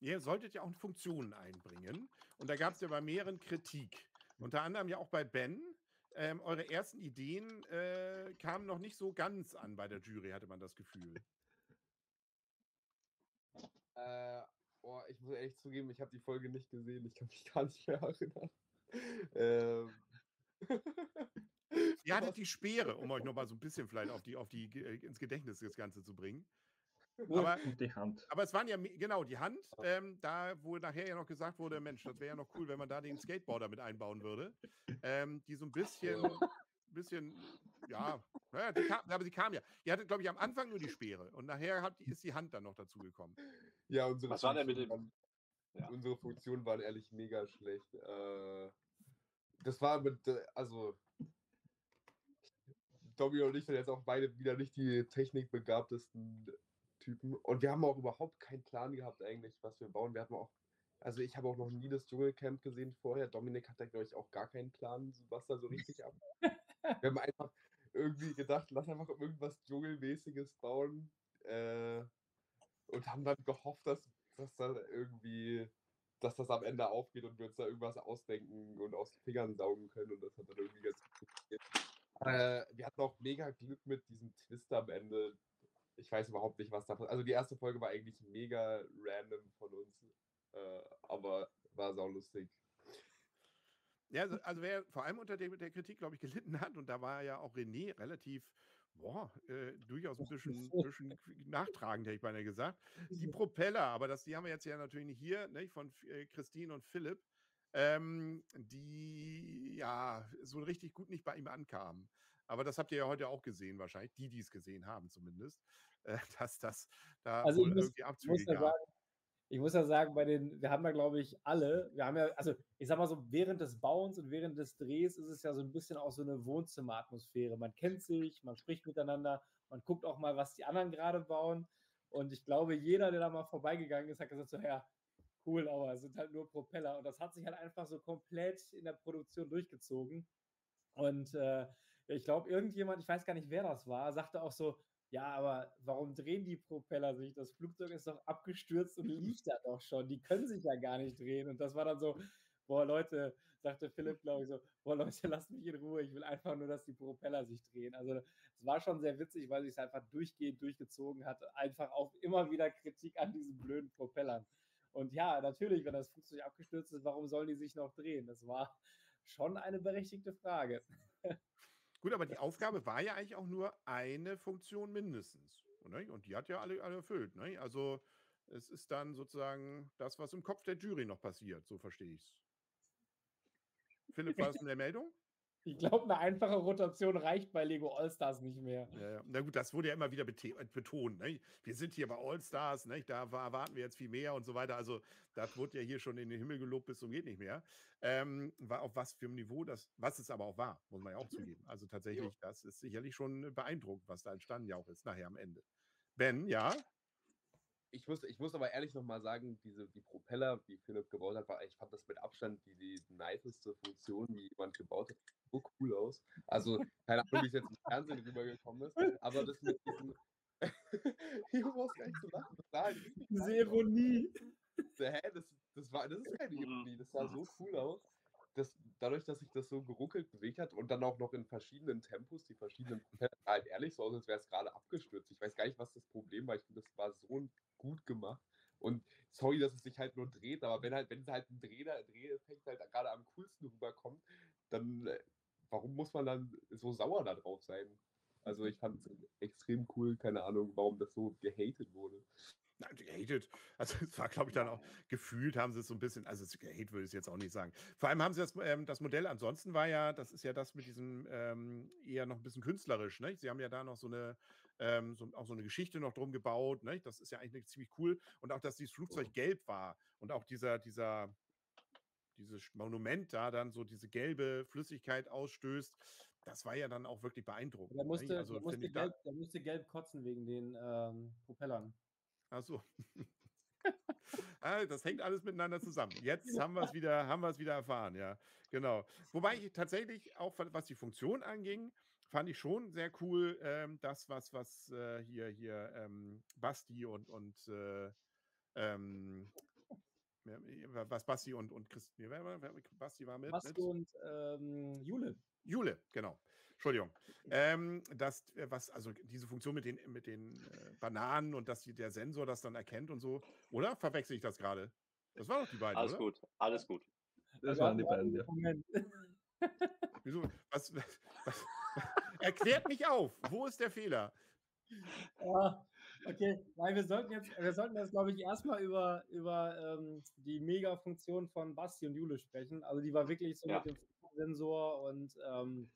Speaker 1: Ihr solltet ja auch Funktionen einbringen. Und da gab es ja bei mehreren Kritik. Unter anderem ja auch bei Ben. Ähm, eure ersten Ideen äh, kamen noch nicht so ganz an bei der Jury, hatte man das Gefühl.
Speaker 4: Äh, oh, ich muss ehrlich zugeben, ich habe die Folge nicht gesehen. Ich kann mich gar nicht mehr erinnern. Ähm.
Speaker 1: Ihr hattet die Speere, um euch nochmal so ein bisschen vielleicht auf die, auf die, äh, ins Gedächtnis das Ganze zu bringen.
Speaker 5: Aber, die Hand.
Speaker 1: Aber es waren ja, genau, die Hand, ähm, da, wo nachher ja noch gesagt wurde, Mensch, das wäre ja noch cool, wenn man da den Skateboarder mit einbauen würde. Ähm, die so ein bisschen, bisschen, ja, naja, kam, aber sie kam ja. Die hatte, glaube ich, am Anfang nur die Speere und nachher hat, ist die Hand dann noch dazu gekommen.
Speaker 4: Ja, unsere
Speaker 8: Was war denn mit dem?
Speaker 4: Waren,
Speaker 8: Ja.
Speaker 4: Unsere Funktionen waren ehrlich mega schlecht. Äh, das war mit, äh, also Domi und ich sind jetzt auch beide wieder nicht die technikbegabtesten Typen. Und wir haben auch überhaupt keinen Plan gehabt eigentlich, was wir bauen. Wir hatten auch, also ich habe auch noch nie das Dschungelcamp gesehen vorher. Dominik hat da, glaube ich, auch gar keinen Plan, was da so richtig ab. Wir haben einfach irgendwie gedacht, lass einfach irgendwas Dschungelmäßiges bauen. Äh, und haben dann gehofft, dass, dass da irgendwie, dass das am Ende aufgeht und wir uns da irgendwas ausdenken und aus den Fingern saugen können. Und das hat dann irgendwie ganz gut. Äh, wir hatten auch mega Glück mit diesem Twist am Ende. Ich weiß überhaupt nicht, was da passiert. Also die erste Folge war eigentlich mega random von uns, äh, aber war saulustig.
Speaker 1: Ja, also, also wer vor allem unter der, der Kritik, glaube ich, gelitten hat, und da war ja auch René relativ, boah, äh, durchaus ein bisschen, bisschen nachtragend, hätte ich beinahe gesagt. Die Propeller, aber das, die haben wir jetzt ja natürlich nicht hier, ne, von äh, Christine und Philipp, ähm, die ja so richtig gut nicht bei ihm ankamen. Aber das habt ihr ja heute auch gesehen, wahrscheinlich, die, die es gesehen haben zumindest, äh, dass das da
Speaker 7: Also
Speaker 1: irgendwie Abzüge gab.
Speaker 7: sagen, ich muss ja sagen, bei den, wir haben ja, glaube ich, alle, wir haben ja, also ich sag mal so, während des Bauens und während des Drehs ist es ja so ein bisschen auch so eine Wohnzimmeratmosphäre. Man kennt sich, man spricht miteinander, man guckt auch mal, was die anderen gerade bauen. Und ich glaube, jeder, der da mal vorbeigegangen ist, hat gesagt, so, ja, cool, aber es sind halt nur Propeller. Und das hat sich halt einfach so komplett in der Produktion durchgezogen. Und äh, ich glaube, irgendjemand, ich weiß gar nicht, wer das war, sagte auch so, ja, aber warum drehen die Propeller sich? Das Flugzeug ist doch abgestürzt und liegt da doch schon. Die können sich ja gar nicht drehen. Und das war dann so, boah, Leute, sagte Philipp, glaube ich, so, boah, Leute, lasst mich in Ruhe. Ich will einfach nur, dass die Propeller sich drehen. Also es war schon sehr witzig, weil sich es einfach durchgehend durchgezogen hat. Einfach auch immer wieder Kritik an diesen blöden Propellern. Und ja, natürlich, wenn das Flugzeug abgestürzt ist, warum sollen die sich noch drehen? Das war schon eine berechtigte Frage.
Speaker 1: Gut, aber die Aufgabe war ja eigentlich auch nur eine Funktion mindestens. Ne? Und die hat ja alle, alle erfüllt. Ne? Also es ist dann sozusagen das, was im Kopf der Jury noch passiert, so verstehe ich es. Philipp, war es in der Meldung?
Speaker 7: Ich glaube, eine einfache Rotation reicht bei Lego All-Stars nicht mehr.
Speaker 1: Ja, ja. Na gut, das wurde ja immer wieder äh, betont. Ne? Wir sind hier bei All-Stars, ne? da erwarten wir jetzt viel mehr und so weiter. Also, das wurde ja hier schon in den Himmel gelobt bis zum geht nicht mehr. Ähm, war auf was für ein Niveau das, was es aber auch war, muss man ja auch zugeben. Also tatsächlich, das ist sicherlich schon beeindruckend, was da entstanden ja auch ist, nachher am Ende. Ben, ja?
Speaker 4: Ich muss, ich muss aber ehrlich nochmal sagen, diese, die Propeller, die Philipp gebaut hat, war, ich fand das mit Abstand die, die niceste Funktion, die jemand gebaut hat. So cool aus. Also, keine Ahnung, wie es jetzt im Fernsehen rübergekommen ist, aber das mit diesem. ich muss gar nicht so lachen. Das
Speaker 7: Diese Ironie.
Speaker 4: Hä, das, das, war, das ist keine Ironie, das sah so cool aus. Das, dadurch, dass sich das so geruckelt bewegt hat und dann auch noch in verschiedenen Tempos, die verschiedenen Propeller, halt ehrlich so aus, als wäre es gerade abgestürzt. Ich weiß gar nicht, was das Problem war. Ich finde, das war so gut gemacht. Und sorry, dass es sich halt nur dreht, aber wenn halt, wenn es halt ein Dreheffekt halt gerade am coolsten rüberkommt, dann äh, warum muss man dann so sauer da drauf sein? Also ich fand es extrem cool, keine Ahnung, warum das so gehatet wurde.
Speaker 1: Nein, gehatet. Also es war, glaube ich, dann auch gefühlt haben sie es so ein bisschen, also gehatet würde ich jetzt auch nicht sagen. Vor allem haben sie das, ähm, das Modell ansonsten war ja, das ist ja das mit diesem ähm, eher noch ein bisschen künstlerisch, ne? Sie haben ja da noch so eine, ähm, so, auch so eine Geschichte noch drum gebaut. Ne? Das ist ja eigentlich ziemlich cool. Und auch, dass dieses Flugzeug gelb war und auch dieser, dieser, dieses Monument da dann so diese gelbe Flüssigkeit ausstößt, das war ja dann auch wirklich beeindruckend.
Speaker 7: Der musste, also, der musste, gelb, der musste gelb kotzen wegen den ähm, Propellern.
Speaker 1: Ach so. Ah, das hängt alles miteinander zusammen. Jetzt haben wir es wieder, haben wir es wieder erfahren, ja. Genau. Wobei ich tatsächlich auch, was die Funktion anging, fand ich schon sehr cool, ähm, das, was, was äh, hier, hier ähm, Basti und, und äh, ähm, was Basti und, und Christ, wer, wer, wer, Basti war mit?
Speaker 7: Basti und ähm, Jule.
Speaker 1: Jule, genau. Entschuldigung. Ähm, das, äh, was, also diese Funktion mit den, mit den äh, Bananen und dass die, der Sensor das dann erkennt und so, oder? Verwechsel ich das gerade? Das waren doch die beiden.
Speaker 8: Alles
Speaker 1: oder?
Speaker 8: gut, alles gut.
Speaker 5: Das waren die beiden, ja.
Speaker 1: Wieso? Was, was, was, erklärt mich auf. Wo ist der Fehler?
Speaker 7: Ja, okay. Nein, wir sollten jetzt, wir sollten jetzt, glaube ich, erstmal über, über ähm, die Mega-Funktion von Basti und Jule sprechen. Also die war wirklich so ja. mit dem Sensor und ähm,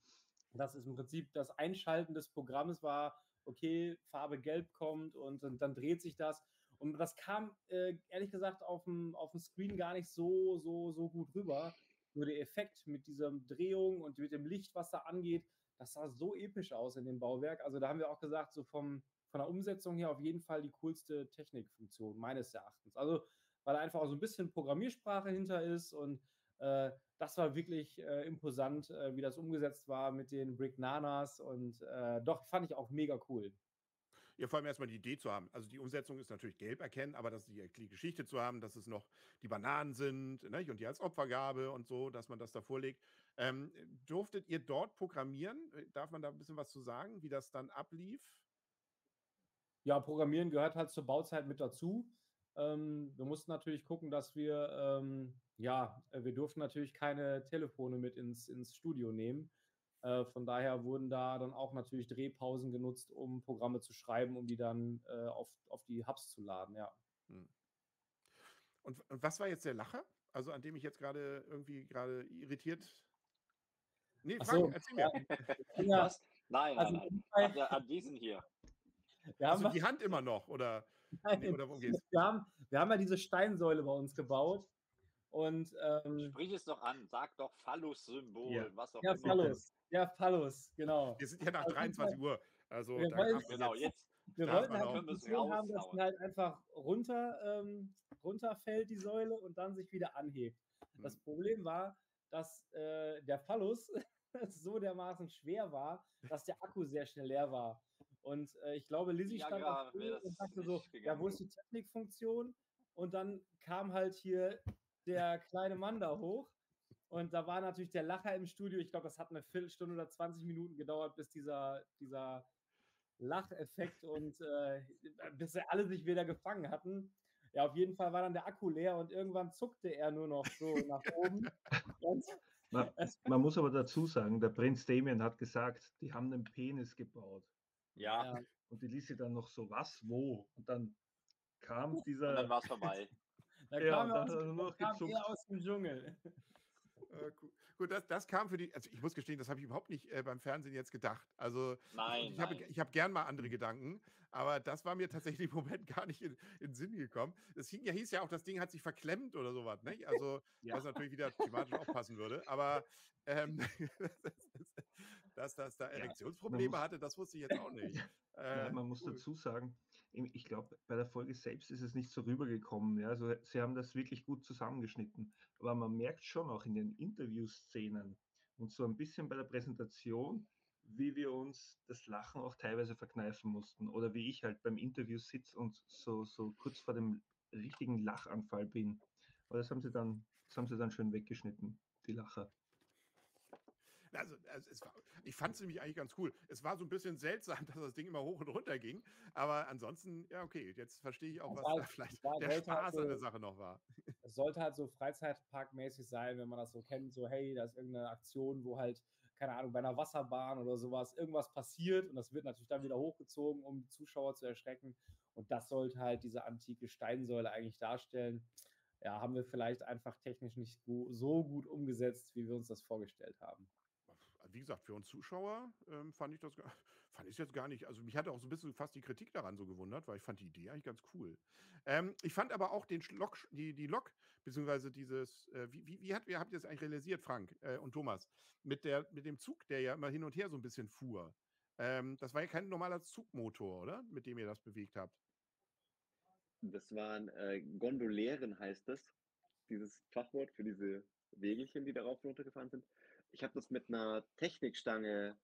Speaker 7: das ist im Prinzip das Einschalten des Programms war, okay, Farbe gelb kommt und, und dann dreht sich das. Und das kam äh, ehrlich gesagt auf dem, auf dem Screen gar nicht so, so, so gut rüber. Nur der Effekt mit dieser Drehung und mit dem Licht, was da angeht, das sah so episch aus in dem Bauwerk. Also da haben wir auch gesagt, so vom, von der Umsetzung her auf jeden Fall die coolste Technikfunktion meines Erachtens. Also weil einfach auch so ein bisschen Programmiersprache hinter ist und das war wirklich äh, imposant, äh, wie das umgesetzt war mit den Brick Nanas und äh, doch fand ich auch mega cool.
Speaker 1: Ja, vor allem erstmal die Idee zu haben. Also die Umsetzung ist natürlich gelb erkennen, aber dass die, die Geschichte zu haben, dass es noch die Bananen sind ne, und die als Opfergabe und so, dass man das da vorlegt. Ähm, durftet ihr dort programmieren? Äh, darf man da ein bisschen was zu sagen, wie das dann ablief?
Speaker 7: Ja, Programmieren gehört halt zur Bauzeit mit dazu. Ähm, wir mussten natürlich gucken, dass wir, ähm, ja, äh, wir durften natürlich keine Telefone mit ins, ins Studio nehmen. Äh, von daher wurden da dann auch natürlich Drehpausen genutzt, um Programme zu schreiben, um die dann äh, auf, auf die Hubs zu laden, ja. Hm.
Speaker 1: Und, und was war jetzt der Lacher? Also an dem ich jetzt gerade irgendwie gerade irritiert.
Speaker 8: Nee, Frank, so, erzähl mir. Ja. Was? Nein, also nein, nein. An, an diesen hier.
Speaker 1: Wir also die Hand immer noch, oder?
Speaker 7: Nein, nee, oder? Wir haben, wir haben ja diese Steinsäule bei uns gebaut. Und, ähm,
Speaker 8: Sprich es doch an, sag doch Phallus-Symbol,
Speaker 7: ja.
Speaker 8: was auch
Speaker 7: ja, immer. Phallus. Ja, Phallus, genau.
Speaker 1: Wir sind ja nach also 23 Uhr. Also
Speaker 7: wir wollen, genau, jetzt. Wir wollten halt Funktion haben, dass die halt einfach runter, ähm, runterfällt, die Säule, und dann sich wieder anhebt. Hm. Das Problem war, dass äh, der Phallus so dermaßen schwer war, dass der Akku sehr schnell leer war. Und äh, ich glaube, Lizzie ja, stand ja, und sagte so, ja, wo ist die Technikfunktion? Und dann kam halt hier der kleine Mann da hoch und da war natürlich der Lacher im Studio. Ich glaube, das hat eine Viertelstunde oder 20 Minuten gedauert, bis dieser, dieser Lacheffekt und äh, bis alle sich wieder gefangen hatten. Ja, auf jeden Fall war dann der Akku leer und irgendwann zuckte er nur noch so nach oben.
Speaker 5: man, man, muss aber dazu sagen, der Prinz Damien hat gesagt, die haben einen Penis gebaut.
Speaker 8: Ja.
Speaker 5: Und die ließ sie dann noch so, was, wo? Und dann kam dieser. Und
Speaker 8: dann war es vorbei.
Speaker 7: Da ja, kam, er aus, kam er aus dem Dschungel.
Speaker 1: Äh, gut, gut das, das kam für die, also ich muss gestehen, das habe ich überhaupt nicht äh, beim Fernsehen jetzt gedacht. Also
Speaker 8: Nein,
Speaker 1: ich habe hab gern mal andere Gedanken, aber das war mir tatsächlich im Moment gar nicht in, in den Sinn gekommen. Es ja, hieß ja auch, das Ding hat sich verklemmt oder sowas, ne? Also,
Speaker 6: Ja.
Speaker 1: was natürlich wieder thematisch auch passen würde. Aber ähm, dass das da Erektionsprobleme
Speaker 5: muss-
Speaker 1: hatte, das wusste ich jetzt auch nicht.
Speaker 5: Ja,
Speaker 1: Äh,
Speaker 5: man muss
Speaker 1: cool.
Speaker 5: dazu sagen, ich glaube, bei der Folge selbst ist es nicht so rübergekommen. Ja? Also, sie haben das wirklich gut zusammengeschnitten. Aber man merkt schon auch in den Interviewszenen und so ein bisschen bei der Präsentation, wie wir uns das Lachen auch teilweise verkneifen mussten. Oder wie ich halt beim Interview sitze und so, so kurz vor dem richtigen Lachanfall bin. Aber das haben sie dann, das haben sie dann schön weggeschnitten, die Lacher.
Speaker 1: Also, also war, ich fand es nämlich eigentlich ganz cool. Es war so ein bisschen seltsam, dass das Ding immer hoch und runter ging. Aber ansonsten, ja, okay, jetzt verstehe ich auch, was
Speaker 7: war-
Speaker 1: da vielleicht
Speaker 7: war-
Speaker 1: der
Speaker 7: halt
Speaker 1: Spaß an der
Speaker 7: so-
Speaker 1: Sache noch war.
Speaker 7: Es sollte halt so Freizeitparkmäßig sein, wenn man das so kennt, so hey, da ist irgendeine Aktion, wo halt, keine Ahnung, bei einer Wasserbahn oder sowas irgendwas passiert und das wird natürlich dann wieder hochgezogen, um die Zuschauer zu erschrecken. Und das sollte halt diese antike Steinsäule eigentlich darstellen. Ja, haben wir vielleicht einfach technisch nicht so gut umgesetzt, wie wir uns das vorgestellt haben.
Speaker 1: Wie gesagt, für uns Zuschauer ähm, fand ich das fand ich jetzt gar nicht. Also mich hatte auch so ein bisschen fast die Kritik daran so gewundert, weil ich fand die Idee eigentlich ganz cool. Ähm, ich fand aber auch den Lok, die, die Lok, beziehungsweise dieses, äh, wie, wie, hat, wie habt ihr das eigentlich realisiert, Frank äh, und Thomas, mit, der, mit dem Zug, der ja immer hin und her so ein bisschen fuhr. Ähm, das war ja kein normaler Zugmotor, oder? Mit dem ihr das bewegt habt.
Speaker 3: Das waren äh, Gondolieren, heißt das. Dieses Fachwort für diese Wägelchen, die darauf runtergefahren sind. Ich habe das mit einer Technikstange,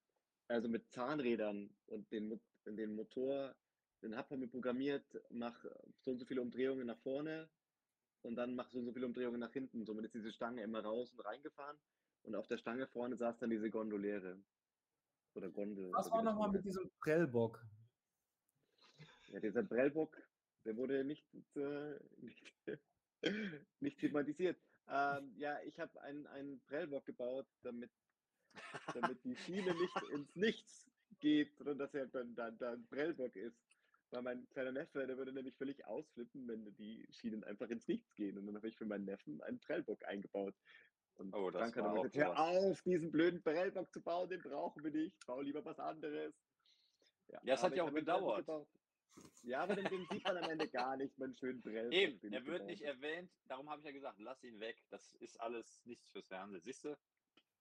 Speaker 3: also mit Zahnrädern und den, den Motor, den hat man mir programmiert, mach so und so viele Umdrehungen nach vorne und dann mach so und so viele Umdrehungen nach hinten. Somit ist diese Stange immer raus und reingefahren und auf der Stange vorne saß dann diese Gondoliere. Oder Gondel.
Speaker 7: Was war nochmal mit diesem Prellbock?
Speaker 3: Ja, dieser Prellbock, der wurde nicht, äh, nicht, nicht thematisiert. Ähm, ja, ich habe einen, einen Prellbock gebaut, damit, damit die Schiene nicht ins Nichts geht, sondern dass er dann, dann, dann Prellbock ist. Weil mein kleiner Neffe, der würde nämlich völlig ausflippen, wenn die Schienen einfach ins Nichts gehen. Und dann habe ich für meinen Neffen einen Prellbock eingebaut. Und
Speaker 8: Oh, das
Speaker 3: Frank hat gesagt, hör auf, diesen blöden Prellbock zu bauen, den brauchen wir nicht. Bau lieber was anderes.
Speaker 8: Ja, es hat ja auch gedauert.
Speaker 3: Ja, aber den, den sieht man am Ende gar nicht, meinen schönen Prellbock.
Speaker 8: Eben, er wird nicht erwähnt, darum habe ich ja gesagt, lass ihn weg. Das ist alles nichts fürs Fernsehen, siehst du?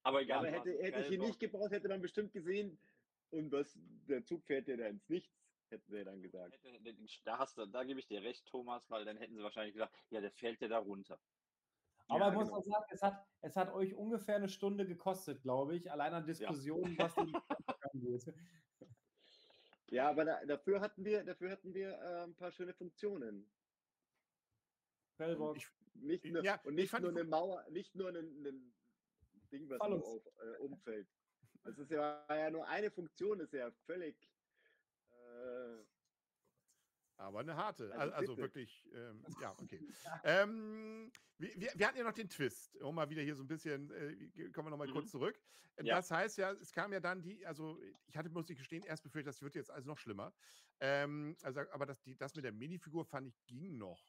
Speaker 8: Aber
Speaker 3: Ja,
Speaker 8: egal.
Speaker 3: aber hätte, hätte ich ihn nicht gebaut, hätte man bestimmt gesehen, und was, der Zug fährt ja da ins Nichts, hätten wir dann gesagt.
Speaker 8: Da, hast du, da gebe ich dir recht, Thomas, weil dann hätten sie wahrscheinlich gesagt, ja, der fällt ja da runter.
Speaker 7: Aber
Speaker 3: Ja,
Speaker 7: ich muss
Speaker 3: genau.
Speaker 7: auch sagen, es hat, es hat euch ungefähr eine Stunde gekostet, glaube ich, allein an Diskussionen, was den angeht.
Speaker 3: Ja, aber da, dafür hatten wir, dafür hatten wir äh, ein paar schöne Funktionen.
Speaker 7: Prellbock.
Speaker 1: Ich,
Speaker 3: Nicht nur,
Speaker 1: Ja,
Speaker 3: und
Speaker 1: ich
Speaker 3: nicht nur eine Mauer, nicht nur ein, Ding, was nur auf, äh, umfällt. Das ist ja, war ja nur eine Funktion, ist ja völlig. Äh,
Speaker 1: aber eine harte.
Speaker 3: Also
Speaker 1: Also, wirklich, ähm, ja, okay. ähm, wir, wir, hatten ja noch den Twist, um mal wieder hier so ein bisschen, äh, kommen wir nochmal
Speaker 8: Mhm.
Speaker 1: kurz zurück. Äh,
Speaker 8: Ja.
Speaker 1: Das heißt ja, es kam ja dann die, also ich hatte, muss ich gestehen, erst befürchtet, das wird jetzt also noch schlimmer. Ähm, also, aber das, die, das mit der Minifigur fand ich ging noch.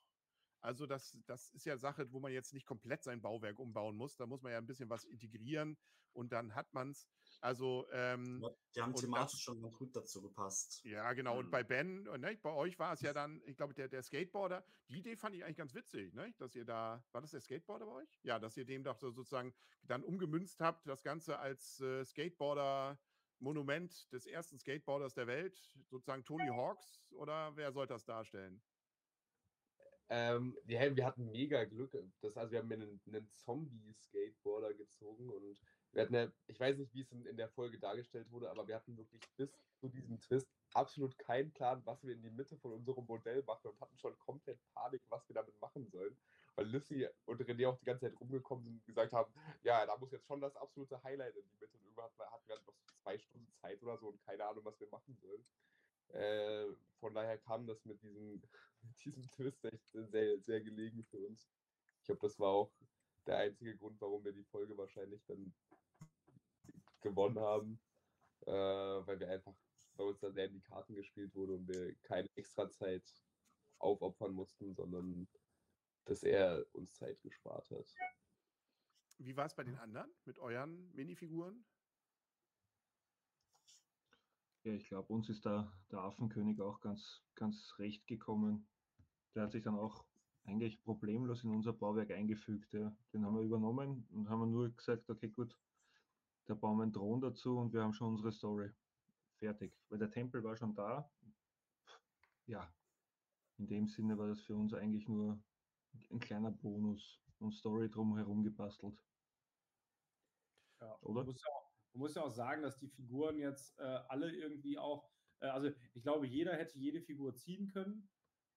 Speaker 1: Also das, das ist ja Sache, wo man jetzt nicht komplett sein Bauwerk umbauen muss. Da muss man ja ein bisschen was integrieren und dann hat man es. Also ähm,
Speaker 2: Die haben
Speaker 1: Und
Speaker 2: thematisch
Speaker 1: das-
Speaker 2: schon ganz gut dazu gepasst.
Speaker 1: ja, genau. Und
Speaker 8: Mhm.
Speaker 1: bei Ben, äh, ne, bei euch war es ja dann, ich glaube, der, der Skateboarder, die Idee fand ich eigentlich ganz witzig, ne? dass ihr da, war das der Skateboarder bei euch? Ja, dass ihr dem doch so sozusagen dann umgemünzt habt, das Ganze als äh, Skateboarder-Monument des ersten Skateboarders der Welt, sozusagen Tony Hawks, oder wer soll das darstellen?
Speaker 4: Ähm, ja, wir hatten mega Glück. Das, also wir haben einen, einen Zombie-Skateboarder gezogen und wir hatten ja, ich weiß nicht, wie es in, in der Folge dargestellt wurde, aber wir hatten wirklich bis zu diesem Twist absolut keinen Plan, was wir in die Mitte von unserem Modell machen und hatten schon komplett Panik, was wir damit machen sollen. Weil Lissy und René auch die ganze Zeit rumgekommen sind und gesagt haben, ja, da muss jetzt schon das absolute Highlight in die Mitte. Und irgendwann hatten wir wir noch so zwei Stunden Zeit oder so und keine Ahnung, was wir machen sollen. Äh, von daher kam das mit diesem, mit diesem Twist echt sehr, sehr gelegen für uns. Ich glaube, das war auch der einzige Grund, warum wir die Folge wahrscheinlich dann gewonnen haben, äh, weil wir einfach bei uns dann sehr in die Karten gespielt wurde und wir keine extra Zeit aufopfern mussten, sondern dass er uns Zeit gespart hat.
Speaker 1: wie war es bei den anderen mit euren Minifiguren?
Speaker 5: Ja, ich glaube, uns ist da der Affenkönig auch ganz, ganz recht gekommen. Der hat sich dann auch eigentlich problemlos in unser Bauwerk eingefügt. Ja. Den haben wir übernommen und haben nur gesagt, okay, gut, da bauen wir einen Thron dazu und wir haben schon unsere Story fertig. Weil der Tempel war schon da. Ja, in dem Sinne war das für uns eigentlich nur ein kleiner Bonus und Story drumherum gebastelt.
Speaker 7: Ja, Oder? Man muss, ja auch, man muss ja auch sagen, dass die Figuren jetzt äh, alle irgendwie auch, äh, also ich glaube, jeder hätte jede Figur ziehen können.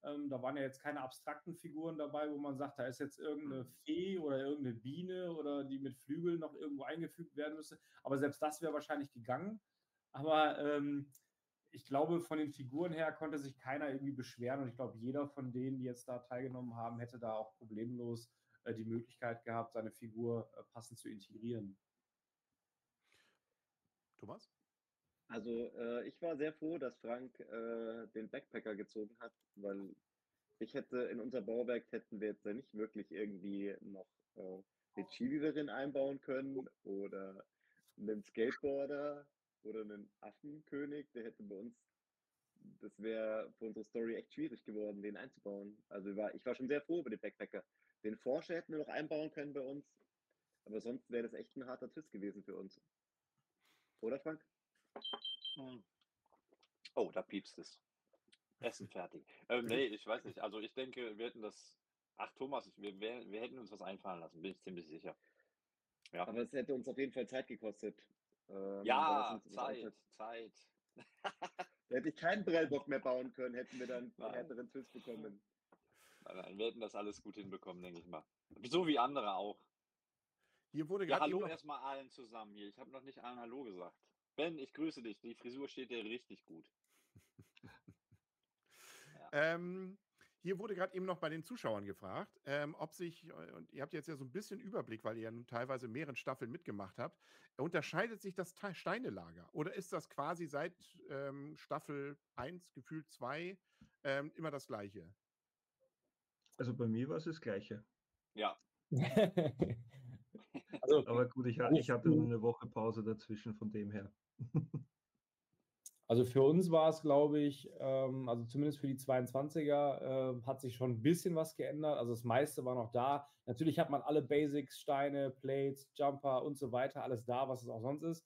Speaker 7: Ähm, da waren ja jetzt keine abstrakten Figuren dabei, wo man sagt, da ist jetzt irgendeine Fee oder irgendeine Biene oder die mit Flügeln noch irgendwo eingefügt werden müsste. Aber selbst das wäre wahrscheinlich gegangen. Aber ähm, ich glaube, von den Figuren her konnte sich keiner irgendwie beschweren. Und ich glaube, jeder von denen, die jetzt da teilgenommen haben, hätte da auch problemlos äh, die Möglichkeit gehabt, seine Figur äh, passend zu integrieren.
Speaker 1: Thomas?
Speaker 3: Also äh, ich war sehr froh, dass Frank äh, den Backpacker gezogen hat, weil ich hätte in unser Bauwerk hätten wir jetzt nicht wirklich irgendwie noch äh, eine Cheerleaderin einbauen können oder einen Skateboarder oder einen Affenkönig, der hätte bei uns, das wäre für unsere Story echt schwierig geworden, den einzubauen. Also ich war, ich war schon sehr froh über den Backpacker. Den Forscher hätten wir noch einbauen können bei uns, aber sonst wäre das echt ein harter Twist gewesen für uns. Oder Frank?
Speaker 8: Hm. Oh, da piepst es. Essen fertig. Ähm, nee, ich weiß nicht. Also ich denke, wir hätten das. Ach, Thomas, wir, wir, wir hätten uns was einfallen lassen, bin ich ziemlich sicher.
Speaker 3: Ja. Aber es hätte uns auf jeden Fall Zeit gekostet.
Speaker 8: Ähm, ja, Zeit, Zeit.
Speaker 3: da hätte ich keinen Brellbock mehr bauen können, hätten wir dann einen härteren Twist bekommen.
Speaker 8: Nein, nein, wir hätten das alles gut hinbekommen, denke ich mal. So wie andere auch.
Speaker 1: Hier wurde
Speaker 8: ja, hallo erstmal allen zusammen hier. Ich habe noch nicht allen Hallo gesagt. Ben, ich grüße dich. Die Frisur steht dir richtig gut.
Speaker 1: ja. ähm, hier wurde gerade eben noch bei den Zuschauern gefragt, ähm, ob sich, äh, und ihr habt jetzt ja so ein bisschen Überblick, weil ihr ja nun teilweise mehreren Staffeln mitgemacht habt, unterscheidet sich das Steinelager? Oder ist das quasi seit ähm, Staffel 1, gefühlt 2, ähm, immer das gleiche?
Speaker 5: Also bei mir war es das gleiche.
Speaker 8: Ja.
Speaker 5: also, Aber gut, ich, ich hatte nur eine Woche Pause dazwischen von dem her.
Speaker 7: Also für uns war es, glaube ich, ähm, also zumindest für die 22er äh, hat sich schon ein bisschen was geändert. Also das meiste war noch da. Natürlich hat man alle Basics, Steine, Plates, Jumper und so weiter, alles da, was es auch sonst ist.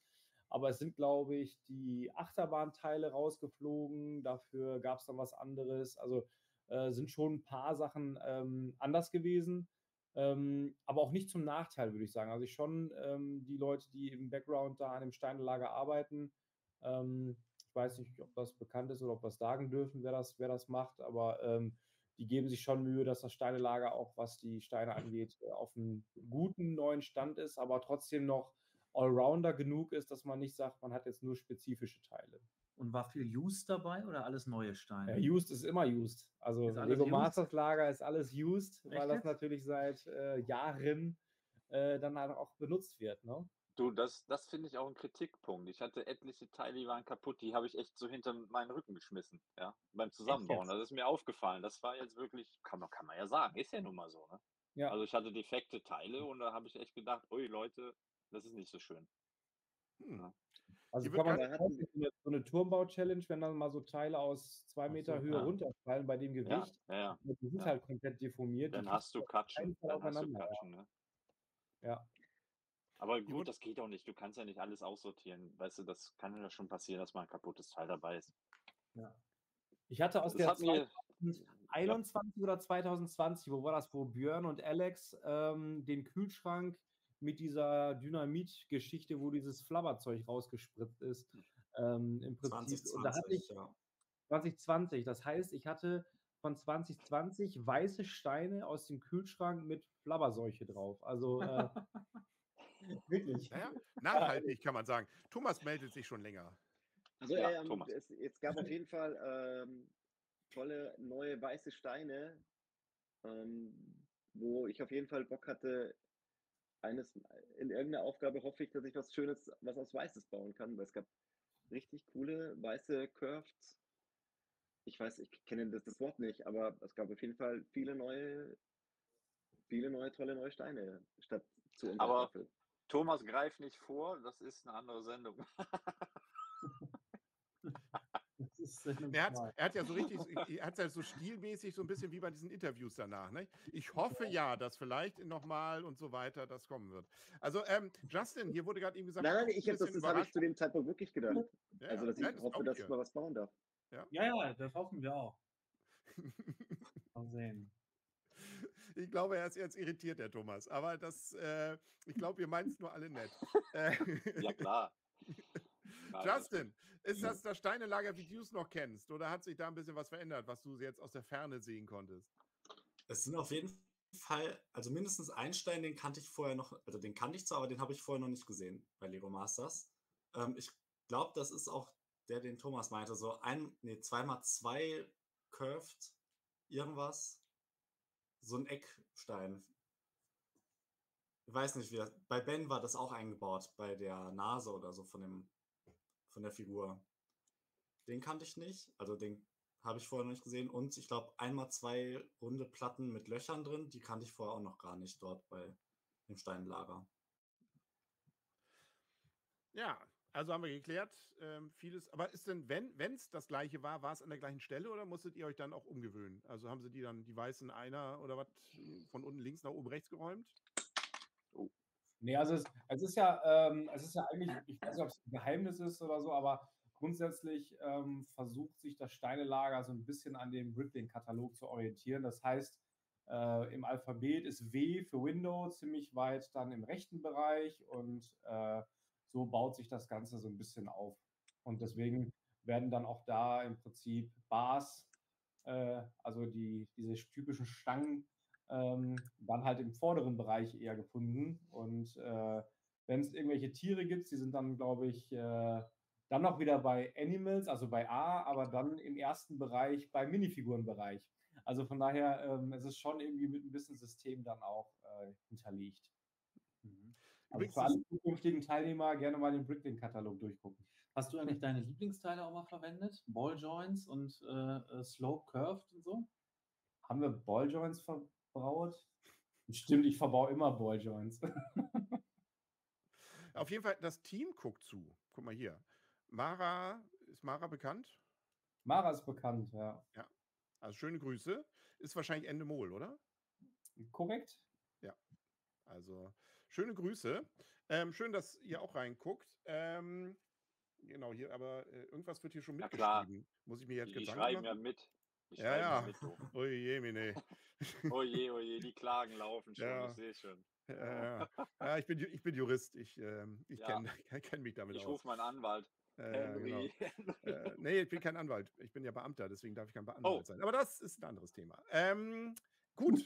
Speaker 7: Aber es sind, glaube ich, die Achterbahnteile rausgeflogen. Dafür gab es dann was anderes. Also äh, sind schon ein paar Sachen ähm, anders gewesen. Ähm, aber auch nicht zum Nachteil, würde ich sagen. Also ich schon ähm, die Leute, die im Background da an dem Steinlager arbeiten, ähm, ich weiß nicht, ob das bekannt ist oder ob wir sagen dürfen, wer das, wer das macht, aber ähm, die geben sich schon Mühe, dass das Steinelager auch, was die Steine angeht, äh, auf einem guten neuen Stand ist, aber trotzdem noch Allrounder genug ist, dass man nicht sagt, man hat jetzt nur spezifische Teile.
Speaker 6: Und war viel Used dabei oder alles neue Steine?
Speaker 7: Ja, used ist immer Used. Also Lego used? Masters Lager ist alles Used, Echt weil das natürlich seit äh, Jahren äh, dann halt auch benutzt wird. Ne?
Speaker 8: Du, das, das finde ich auch ein Kritikpunkt. Ich hatte etliche Teile, die waren kaputt, die habe ich echt so hinter meinen Rücken geschmissen, ja, beim Zusammenbauen. Das ist mir aufgefallen. Das war jetzt wirklich, kann man, kann man ja sagen, ist ja nun mal so, ne? Ja. Also ich hatte defekte Teile und da habe ich echt gedacht, ui Leute, das ist nicht so schön.
Speaker 7: Hm. Ja. Also kann man sagen, so eine Turmbau-Challenge, wenn dann mal so Teile aus zwei Meter so, Höhe ja. runterfallen bei dem Gewicht,
Speaker 8: ja, ja,
Speaker 7: die sind halt komplett deformiert.
Speaker 8: Dann hast du Katschen. Dann hast du Katschen, ne?
Speaker 7: Ja.
Speaker 8: Aber gut, das geht auch nicht. Du kannst ja nicht alles aussortieren. Weißt du, das kann ja schon passieren, dass mal ein kaputtes Teil dabei ist.
Speaker 7: Ja. Ich hatte aus das der 2021 ja. oder 2020, wo war das, wo Björn und Alex ähm, den Kühlschrank mit dieser Dynamit-Geschichte, wo dieses Flabberzeug rausgespritzt ist, ähm, im Prinzip. 2020, und da hatte ich ja. 2020, das heißt, ich hatte von 2020 weiße Steine aus dem Kühlschrank mit Flabberseuche drauf. Also äh,
Speaker 1: Wirklich. Naja, nachhaltig kann man sagen. Thomas meldet sich schon länger.
Speaker 3: Also ja, ähm, es, es, gab auf jeden Fall ähm, tolle neue weiße Steine, ähm, wo ich auf jeden Fall Bock hatte, eines in irgendeiner Aufgabe hoffe ich, dass ich was Schönes, was aus Weißes bauen kann, weil es gab richtig coole weiße Curved. Ich weiß, ich kenne das, das Wort nicht, aber es gab auf jeden Fall viele neue, viele neue tolle neue Steine. Statt zu unserer
Speaker 8: Aber
Speaker 3: Staffel.
Speaker 8: Thomas greift nicht vor, das ist eine andere Sendung.
Speaker 6: Ist
Speaker 1: Er hat, er hat ja so richtig, er hat ja so stilmäßig so ein bisschen wie bei diesen Interviews danach. Ne? Ich hoffe ja, dass vielleicht nochmal und so weiter das kommen wird. Also, ähm, Justin, hier wurde gerade eben gesagt,
Speaker 3: Nein, nein, ich
Speaker 1: ein
Speaker 3: hab das, das habe ich zu dem Zeitpunkt wirklich gedacht.
Speaker 1: Ja,
Speaker 3: Also,
Speaker 1: ja.
Speaker 3: dass ich
Speaker 1: Nein, das
Speaker 3: hoffe, dass
Speaker 1: ich
Speaker 3: ich mal was bauen darf.
Speaker 6: Ja, ja, das hoffen wir auch. Mal sehen.
Speaker 1: Ich glaube, er ist jetzt irritiert, der Thomas. Aber das, äh, ich glaube, wir meinen es nur alle nett.
Speaker 8: Ja, klar.
Speaker 1: Justin, ist das das Steinelager, wie du es noch kennst? Oder hat sich da ein bisschen was verändert, was du jetzt aus der Ferne sehen konntest?
Speaker 2: Es sind auf jeden Fall, also mindestens ein Stein, den kannte ich vorher noch, also den kannte ich zwar, aber den habe ich vorher noch nicht gesehen bei Lego Masters. Ähm, ich glaube, das ist auch der, den Thomas meinte, so ein, nee, zweimal zwei curved irgendwas. So ein Eckstein. Ich weiß nicht, wie das, bei Ben war das auch eingebaut, bei der Nase oder so von dem, von der Figur. Den kannte ich nicht, also den habe ich vorher noch nicht gesehen. Und ich glaube, einmal zwei runde Platten mit Löchern drin, die kannte ich vorher auch noch gar nicht dort bei dem Steinlager.
Speaker 1: Ja, also haben wir geklärt, ähm, vieles. Aber ist denn, wenn es das gleiche war, war es an der gleichen Stelle oder musstet ihr euch dann auch umgewöhnen? Also haben sie die dann, die weißen einer oder was, von unten links nach oben rechts geräumt?
Speaker 7: Nee, also es, es ist ja, ähm, es ist ja eigentlich, ich weiß nicht, ob es ein Geheimnis ist oder so, aber grundsätzlich ähm, versucht sich das Steinelager so ein bisschen an dem Bricklink-Katalog zu orientieren. Das heißt, äh, im Alphabet ist W für Window ziemlich weit dann im rechten Bereich und äh, so baut sich das Ganze so ein bisschen auf. Und deswegen werden dann auch da im Prinzip Bars, äh, also die, diese typischen Stangen, ähm, dann halt im vorderen Bereich eher gefunden. Und äh, wenn es irgendwelche Tiere gibt, die sind dann, glaube ich, äh, dann noch wieder bei Animals, also bei A, aber dann im ersten Bereich beim Minifigurenbereich. Also von daher ähm, es ist schon irgendwie mit ein bisschen System dann auch äh, hinterlegt.
Speaker 6: Mhm.
Speaker 7: Also für alle zukünftigen Teilnehmer gerne mal den Bricklink-Katalog durchgucken.
Speaker 6: Hast du eigentlich deine Lieblingsteile auch mal verwendet? Balljoints und äh, äh, Slope Curved und so?
Speaker 7: Haben wir Balljoints verbaut? Stimmt, ich verbaue immer Balljoints.
Speaker 1: Auf jeden Fall, das Team guckt zu. Guck mal hier. Mara, ist Mara bekannt?
Speaker 7: Mara ist bekannt, ja.
Speaker 1: Also schöne Grüße. Ist wahrscheinlich Ende Mol, oder?
Speaker 7: Korrekt?
Speaker 1: Also schöne Grüße. Ähm, schön, dass ihr auch reinguckt. Ähm, genau, hier, aber äh, irgendwas wird hier schon mitgeschrieben. Muss ich mir jetzt
Speaker 8: Die
Speaker 1: Gedanken
Speaker 8: schreiben ja
Speaker 1: machen?
Speaker 8: mit. Die
Speaker 1: Ja, ja.
Speaker 8: mit. du.
Speaker 1: Ui, je, mine.
Speaker 8: Oh je, oh je, die Klagen laufen schon,
Speaker 1: Ja.
Speaker 8: ich sehe schon.
Speaker 1: Ja, ja. ja ich, bin, ich bin Jurist. Ich, ähm, ich
Speaker 8: Ja.
Speaker 1: kenne kenn mich damit
Speaker 8: Ich
Speaker 1: aus.
Speaker 8: rufe meinen Anwalt.
Speaker 1: Äh, ja, genau.
Speaker 8: Henry.
Speaker 1: Äh, nee, ich bin kein Anwalt. Ich bin ja Beamter, deswegen darf ich kein Beamter
Speaker 8: Oh.
Speaker 1: sein. Aber das ist ein anderes Thema. Ähm, gut,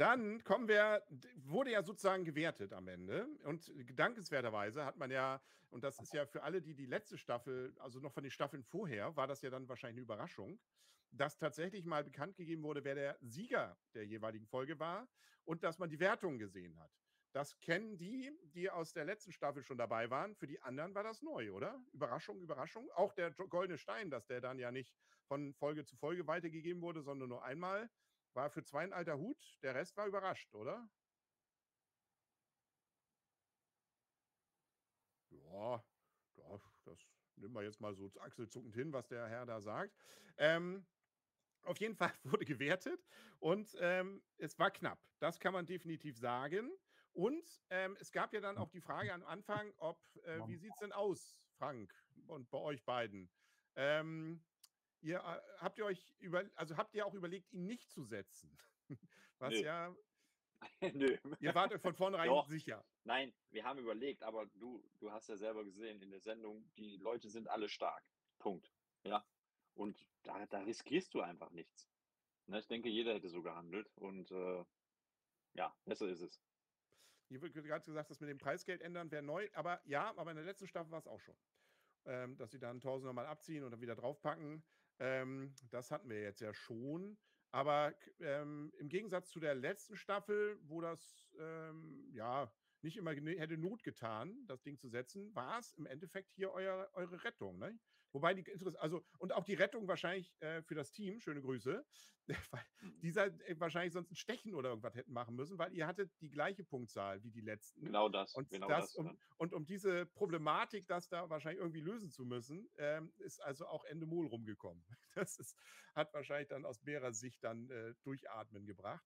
Speaker 1: dann kommen wir, wurde ja sozusagen gewertet am Ende. Und gedankenswerterweise hat man ja, und das ist ja für alle, die die letzte Staffel, also noch von den Staffeln vorher, war das ja dann wahrscheinlich eine Überraschung, dass tatsächlich mal bekannt gegeben wurde, wer der Sieger der jeweiligen Folge war und dass man die Wertung gesehen hat. Das kennen die, die aus der letzten Staffel schon dabei waren. Für die anderen war das neu, oder? Überraschung, Überraschung. Auch der Goldene Stein, dass der dann ja nicht von Folge zu Folge weitergegeben wurde, sondern nur einmal, war für zwei ein alter Hut. Der Rest war überrascht, oder? Ja, das nehmen wir jetzt mal so achselzuckend hin, was der Herr da sagt. Ähm, auf jeden Fall wurde gewertet und ähm, es war knapp. Das kann man definitiv sagen. Und ähm, es gab ja dann auch die Frage am Anfang, ob, äh, wie sieht es denn aus, Frank, und bei euch beiden? Ähm, ihr, habt ihr euch über, also habt ihr auch überlegt, ihn nicht zu setzen? Was
Speaker 8: Nö.
Speaker 1: ja,
Speaker 8: Nö.
Speaker 1: ihr wart von vornherein
Speaker 8: Doch.
Speaker 1: sicher.
Speaker 8: Nein, wir haben überlegt, aber du, du hast ja selber gesehen in der Sendung, die Leute sind alle stark. Punkt. Ja. Und da, da riskierst du einfach nichts. Ne, ich denke, jeder hätte so gehandelt und äh, ja, besser ist es.
Speaker 1: Hier wird gerade gesagt, das mit dem Preisgeld ändern wäre neu, aber ja, aber in der letzten Staffel war es auch schon. Ähm, dass sie dann 1000 nochmal abziehen und dann wieder draufpacken. Ähm, das hatten wir jetzt ja schon. Aber ähm, im Gegensatz zu der letzten Staffel, wo das ähm, ja nicht immer hätte Not getan, das Ding zu setzen, war es im Endeffekt hier euer, eure Rettung. Ne? Wobei die also und auch die Rettung wahrscheinlich äh, für das Team, schöne Grüße, weil
Speaker 8: Mhm.
Speaker 1: dieser äh, wahrscheinlich sonst ein Stechen oder irgendwas hätten machen müssen, weil ihr hattet die gleiche Punktzahl wie die letzten.
Speaker 8: Genau das.
Speaker 1: Und,
Speaker 8: genau
Speaker 1: das,
Speaker 8: das.
Speaker 1: um,
Speaker 8: ja.
Speaker 1: und um diese Problematik, das da wahrscheinlich irgendwie lösen zu müssen, ähm, ist also auch Endemol rumgekommen. Das ist, hat wahrscheinlich dann aus mehrerer Sicht dann äh, Durchatmen gebracht.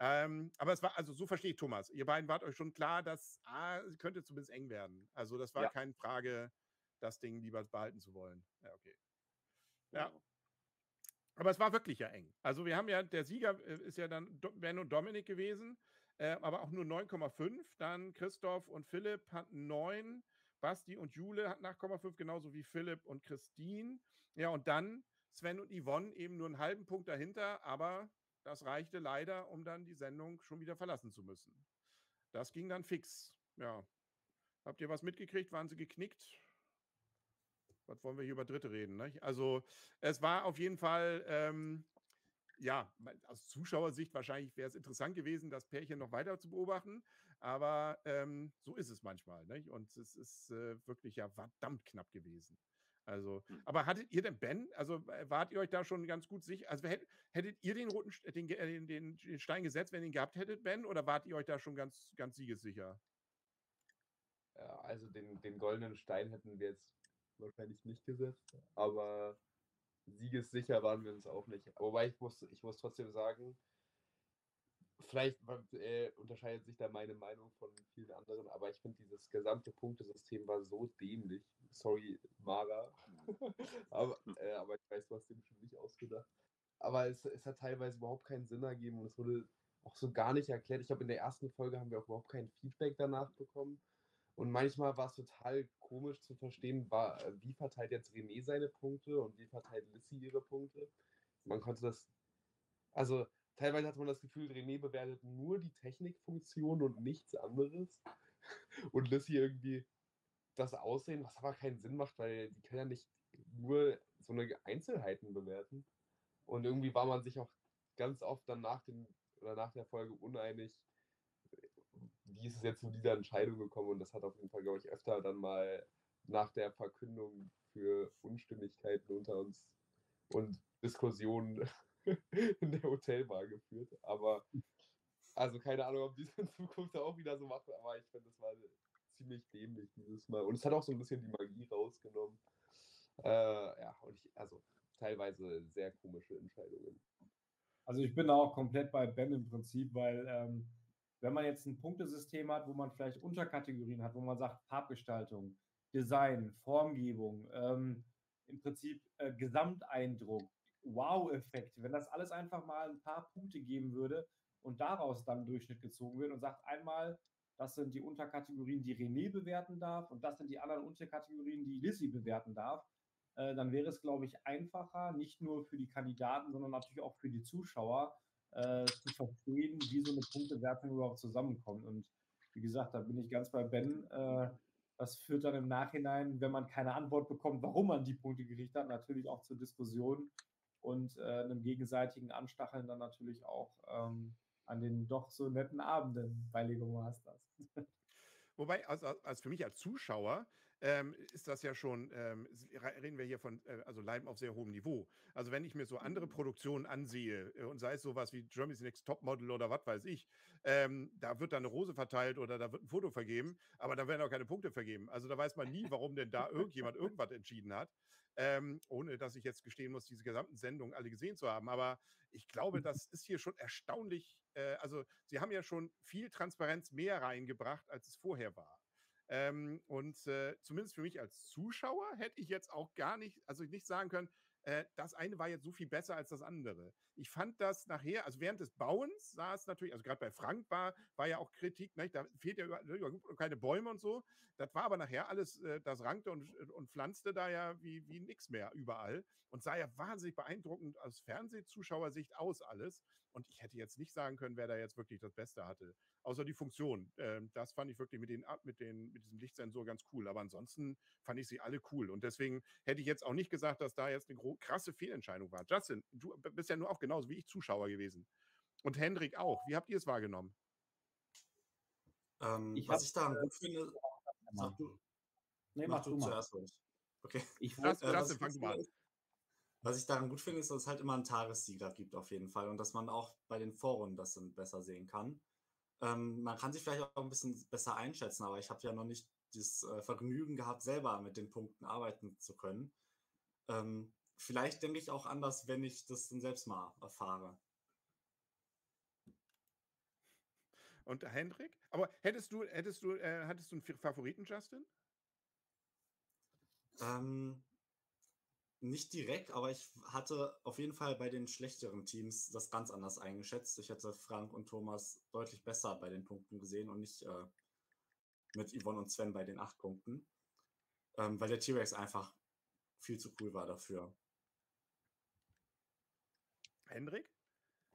Speaker 1: Ähm, aber es war, also so verstehe ich Thomas. Ihr beiden wart euch schon klar, dass ah, es könnte zumindest eng werden. Also das war
Speaker 8: Ja.
Speaker 1: keine Frage, das Ding lieber behalten zu wollen. Ja, okay. Ja.
Speaker 8: Genau.
Speaker 1: Aber es war wirklich ja eng. Also wir haben ja, der Sieger äh, ist ja dann Ben und Dominik gewesen, äh, aber auch nur 9,5. Dann Christoph und Philipp hatten 9. Basti und Jule hatten 8,5, genauso wie Philipp und Christine. Ja, und dann Sven und Yvonne eben nur einen halben Punkt dahinter, aber das reichte leider, um dann die Sendung schon wieder verlassen zu müssen. Das ging dann fix. Ja. Habt ihr was mitgekriegt? Waren sie geknickt? Was wollen wir hier über Dritte reden? Ne? Also, es war auf jeden Fall, ähm, ja, aus Zuschauersicht wahrscheinlich wäre es interessant gewesen, das Pärchen noch weiter zu beobachten. Aber ähm, so ist es manchmal. Nicht? Und es ist äh, wirklich ja verdammt knapp gewesen. Also,
Speaker 8: Hm.
Speaker 1: aber hattet ihr denn Ben? Also äh, wart ihr euch da schon ganz gut sicher? Also hätt, hättet ihr den roten äh, den, den, den Stein gesetzt, wenn ihr ihn gehabt hättet, Ben? Oder wart ihr euch da schon ganz, ganz siegessicher?
Speaker 4: Ja, also den, den goldenen Stein hätten wir jetzt wahrscheinlich nicht gesetzt, aber siegessicher waren wir uns auch nicht. Wobei ich muss, ich muss trotzdem sagen, vielleicht äh, unterscheidet sich da meine Meinung von vielen anderen, aber ich finde dieses gesamte Punktesystem war so dämlich. Sorry, Mara. aber, äh, aber ich weiß, du hast den bestimmt nicht ausgedacht. Aber es, es hat teilweise überhaupt keinen Sinn ergeben und es wurde auch so gar nicht erklärt. Ich glaube, in der ersten Folge haben wir auch überhaupt kein Feedback danach bekommen. Und manchmal war es total komisch zu verstehen, war, äh, wie verteilt jetzt René seine Punkte und wie verteilt Lissy ihre Punkte. Man konnte das, also teilweise hatte man das Gefühl, René bewertet nur die Technikfunktion und nichts anderes. Und Lissy irgendwie das Aussehen, was aber keinen Sinn macht, weil die können ja nicht nur so eine Einzelheiten bewerten. Und irgendwie war man sich auch ganz oft dann nach, dem, oder nach der Folge uneinig, wie ist es jetzt zu dieser Entscheidung gekommen? Und das hat auf jeden Fall, glaube ich, öfter dann mal nach der Verkündung für Unstimmigkeiten unter uns und Diskussionen in der Hotelbar geführt. Aber also keine Ahnung, ob die es in Zukunft auch wieder so machen, aber ich finde, das war ziemlich dämlich dieses Mal. Und es hat auch so ein bisschen die Magie rausgenommen. Äh, ja, und ich, also teilweise sehr komische Entscheidungen.
Speaker 7: Also ich bin auch komplett bei Ben im Prinzip, weil ähm, wenn man jetzt ein Punktesystem hat, wo man vielleicht Unterkategorien hat, wo man sagt Farbgestaltung, Design, Formgebung, ähm, im Prinzip äh, Gesamteindruck, Wow-Effekt, wenn das alles einfach mal ein paar Punkte geben würde und daraus dann Durchschnitt gezogen wird und sagt einmal, das sind die Unterkategorien, die René bewerten darf und das sind die anderen Unterkategorien, die Lissy bewerten darf, äh, dann wäre es, glaube ich, einfacher, nicht nur für die Kandidaten, sondern natürlich auch für die Zuschauer, äh, zu verstehen, wie so eine Punktewertung überhaupt zusammenkommt. Und wie gesagt, da bin ich ganz bei Ben. Äh, das führt dann im Nachhinein, wenn man keine Antwort bekommt, warum man die Punkte gekriegt hat, natürlich auch zur Diskussion und äh, einem gegenseitigen Anstacheln dann natürlich auch ähm, an den doch so netten Abenden bei Lego Masters.
Speaker 1: Wobei, also, also für mich als Zuschauer ähm, ist das ja schon, ähm, reden wir hier von, äh, also Leiden auf sehr hohem Niveau. Also wenn ich mir so andere Produktionen ansehe, äh, und sei es sowas wie Germany's Next Topmodel oder was weiß ich, ähm, da wird dann eine Rose verteilt oder da wird ein Foto vergeben, aber da werden auch keine Punkte vergeben. Also da weiß man nie, warum denn da irgendjemand irgendwas entschieden hat. Ähm, ohne dass ich jetzt gestehen muss, diese gesamten Sendungen alle gesehen zu haben. Aber ich glaube, das ist hier schon erstaunlich. Äh, also, sie haben ja schon viel Transparenz mehr reingebracht, als es vorher war. Ähm, und äh, zumindest für mich als Zuschauer hätte ich jetzt auch gar nicht, also nicht sagen können, äh, das eine war jetzt so viel besser als das andere. Ich fand das nachher, also während des Bauens sah es natürlich, also gerade bei Frank war, war ja auch Kritik, ne, da fehlt ja über, über, keine Bäume und so. Das war aber nachher alles, äh, das rankte und, und pflanzte da ja wie, wie nix mehr überall und sah ja wahnsinnig beeindruckend aus Fernsehzuschauersicht aus alles. Und ich hätte jetzt nicht sagen können, wer da jetzt wirklich das Beste hatte. Außer die Funktion. Ähm, das fand ich wirklich mit, den, mit, den, mit diesem Lichtsensor ganz cool. Aber ansonsten fand ich sie alle cool. Und deswegen hätte ich jetzt auch nicht gesagt, dass da jetzt eine krasse Fehlentscheidung war. Justin, du bist ja nur auch genauso wie ich Zuschauer gewesen. Und Hendrik auch. Wie habt ihr es wahrgenommen?
Speaker 2: Ähm,
Speaker 7: Ich
Speaker 2: was
Speaker 7: hab,
Speaker 2: ich daran
Speaker 7: äh,
Speaker 2: gut finde, sag du,
Speaker 7: Nee,
Speaker 2: mach
Speaker 7: mach
Speaker 2: du
Speaker 7: du mal.
Speaker 2: zuerst ruhig. Okay.
Speaker 6: Ich
Speaker 1: Das,
Speaker 2: Äh, was,
Speaker 1: fang
Speaker 2: ich
Speaker 1: du mal an.
Speaker 2: ist, was ich daran gut finde, ist, dass es halt immer einen Tagessieger gibt auf jeden Fall und dass man auch bei den Vorrunden das dann besser sehen kann. Ähm, man kann sich vielleicht auch ein bisschen besser einschätzen, aber ich habe ja noch nicht das äh, Vergnügen gehabt, selber mit den Punkten arbeiten zu können. Ähm, vielleicht denke ich auch anders, wenn ich das dann selbst mal erfahre.
Speaker 1: Und Hendrik? Aber hättest du, hättest du, äh, hattest du einen Favoriten, Justin?
Speaker 2: Ähm, nicht direkt, aber ich hatte auf jeden Fall bei den schlechteren Teams das ganz anders eingeschätzt. Ich hätte Frank und Thomas deutlich besser bei den Punkten gesehen und nicht äh, mit Yvonne und Sven bei den acht Punkten, ähm, weil der T-Rex einfach viel zu cool war dafür.
Speaker 1: Hendrik?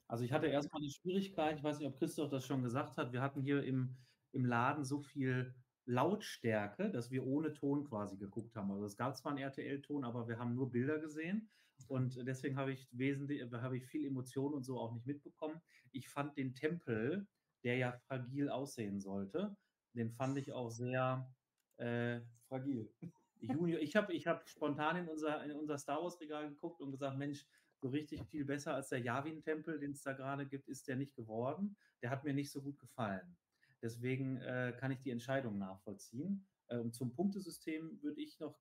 Speaker 6: Also ich hatte erstmal eine Schwierigkeit, ich weiß nicht, ob Christoph das schon gesagt hat. Wir hatten hier im, im Laden so viel Lautstärke, dass wir ohne Ton quasi geguckt haben. Also es gab zwar einen RTL-Ton, aber wir haben nur Bilder gesehen. Und deswegen habe ich wesentlich, habe ich viel Emotion und so auch nicht mitbekommen. Ich fand den Tempel, der ja fragil aussehen sollte, den fand ich auch sehr äh,
Speaker 7: Fragil.
Speaker 6: Junior. Ich habe ich hab spontan in unser, in unser Star Wars-Regal geguckt und gesagt, Mensch, so richtig viel besser als der Yavin-Tempel, den es da gerade gibt, ist der nicht geworden. Der hat mir nicht so gut gefallen. Deswegen äh, kann ich die Entscheidung nachvollziehen. Ähm, zum Punktesystem würde ich noch,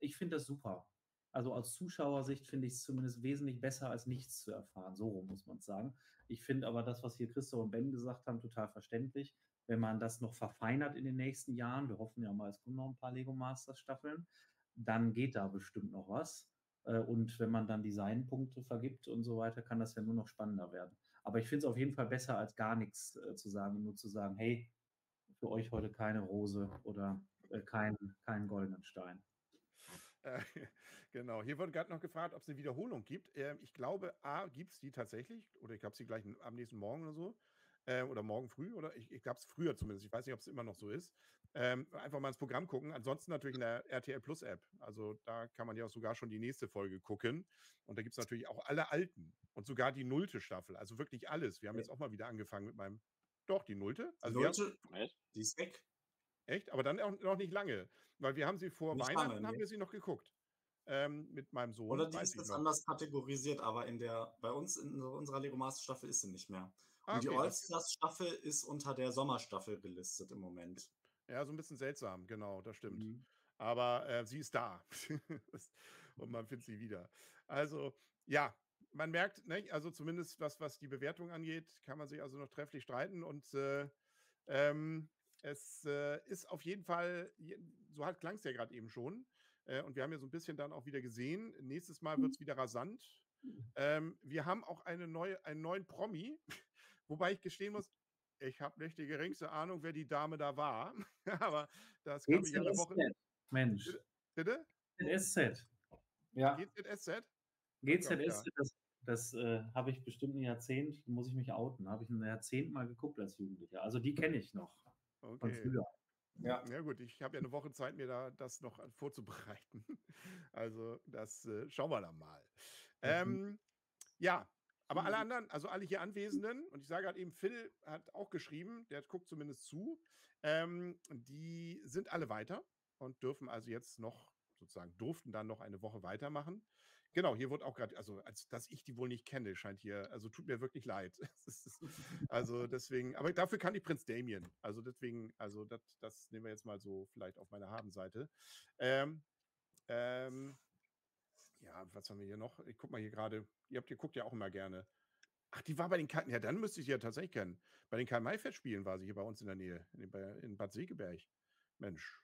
Speaker 6: ich finde das super. Also aus Zuschauersicht finde ich es zumindest wesentlich besser, als nichts zu erfahren. So muss man sagen. Ich finde aber das, was hier Christoph und Ben gesagt haben, total verständlich. Wenn man das noch verfeinert in den nächsten Jahren, wir hoffen ja mal, es kommen noch ein paar Lego Masters Staffeln, dann geht da bestimmt noch was. Äh, Und wenn man dann Designpunkte vergibt und so weiter, kann das ja nur noch spannender werden. Aber ich finde es auf jeden Fall besser, als gar nichts äh, zu sagen, nur zu sagen, hey, für euch heute keine Rose oder äh, keinen kein goldenen Stein.
Speaker 1: Äh, genau, hier wird gerade noch gefragt, ob es eine Wiederholung gibt. Ähm, ich glaube, A, gibt es die tatsächlich, oder ich glaube, sie gleich am nächsten Morgen oder so, äh, oder morgen früh, oder ich, ich glaube es früher zumindest, ich weiß nicht, ob es immer noch so ist. Ähm, einfach mal ins Programm gucken. Ansonsten natürlich in der RTL Plus App. Also da kann man ja auch sogar schon die nächste Folge gucken. Und da gibt es natürlich auch alle alten und sogar die nullte Staffel. Also wirklich alles. Wir haben jetzt auch mal wieder angefangen mit meinem. Doch, die nullte.
Speaker 2: Die
Speaker 1: Also haben,
Speaker 8: Echt?
Speaker 2: die ist weg.
Speaker 1: echt, aber dann auch noch nicht lange. Weil wir haben sie vor
Speaker 2: Nicht
Speaker 1: Weihnachten
Speaker 2: lange,
Speaker 1: haben
Speaker 2: nee.
Speaker 1: wir sie noch geguckt. Ähm, mit meinem Sohn.
Speaker 2: Oder die ist jetzt anders kategorisiert, aber in der, bei uns in unserer Lego Master Staffel ist sie nicht mehr.
Speaker 1: Ah,
Speaker 2: die
Speaker 1: okay, das-
Speaker 2: All-Stars Staffel ist unter der Sommerstaffel gelistet im Moment.
Speaker 1: Ja, so ein bisschen seltsam, genau, das stimmt.
Speaker 6: Mhm.
Speaker 1: Aber äh, sie ist da. Und man findet sie wieder. Also, ja, man merkt, ne, also zumindest was, was die Bewertung angeht, kann man sich also noch trefflich streiten. Und äh, ähm, es äh, ist auf jeden Fall, so halt klang es ja gerade eben schon. Äh, und wir haben ja so ein bisschen dann auch wieder gesehen. Nächstes Mal wird es wieder rasant. Ähm, wir haben auch eine neue, einen neuen Promi, wobei ich gestehen muss, ich habe nicht die geringste Ahnung, wer die Dame da war. Aber das kann ich ja eine Woche.
Speaker 6: Mensch.
Speaker 1: Bitte?
Speaker 6: GZSZ.
Speaker 7: Ja,
Speaker 1: GZSZ?
Speaker 6: GZSZ, das, das äh, habe ich bestimmt ein Jahrzehnt, muss ich mich outen, habe ich ein Jahrzehnt mal geguckt als Jugendlicher. Also die kenne ich noch von
Speaker 1: Okay.
Speaker 6: früher.
Speaker 7: ja.
Speaker 1: Ja gut, ich habe ja eine Woche Zeit, mir da das noch vorzubereiten. Also das äh, schauen wir dann mal. Ähm, ja, aber alle anderen, also alle hier Anwesenden, und ich sage halt eben, Phil hat auch geschrieben, der guckt zumindest zu, ähm, die sind alle weiter und dürfen also jetzt noch, sozusagen, durften dann noch eine Woche weitermachen. Genau, hier wird auch gerade, also als dass ich die wohl nicht kenne, scheint hier, also tut mir wirklich leid. Also deswegen, aber dafür kann ich Prinz Damien. Also deswegen, also das, das nehmen wir jetzt mal so vielleicht auf meine Habenseite. Ähm, ähm, ja, was haben wir hier noch? Ich guck mal hier gerade, ihr habt, ihr guckt ja auch immer gerne. Ach, die war bei den Karl, ja, dann müsste ich sie ja tatsächlich kennen. Bei den Karl-May-Festspielen war sie hier bei uns in der Nähe, in, Bad Segeberg. Mensch,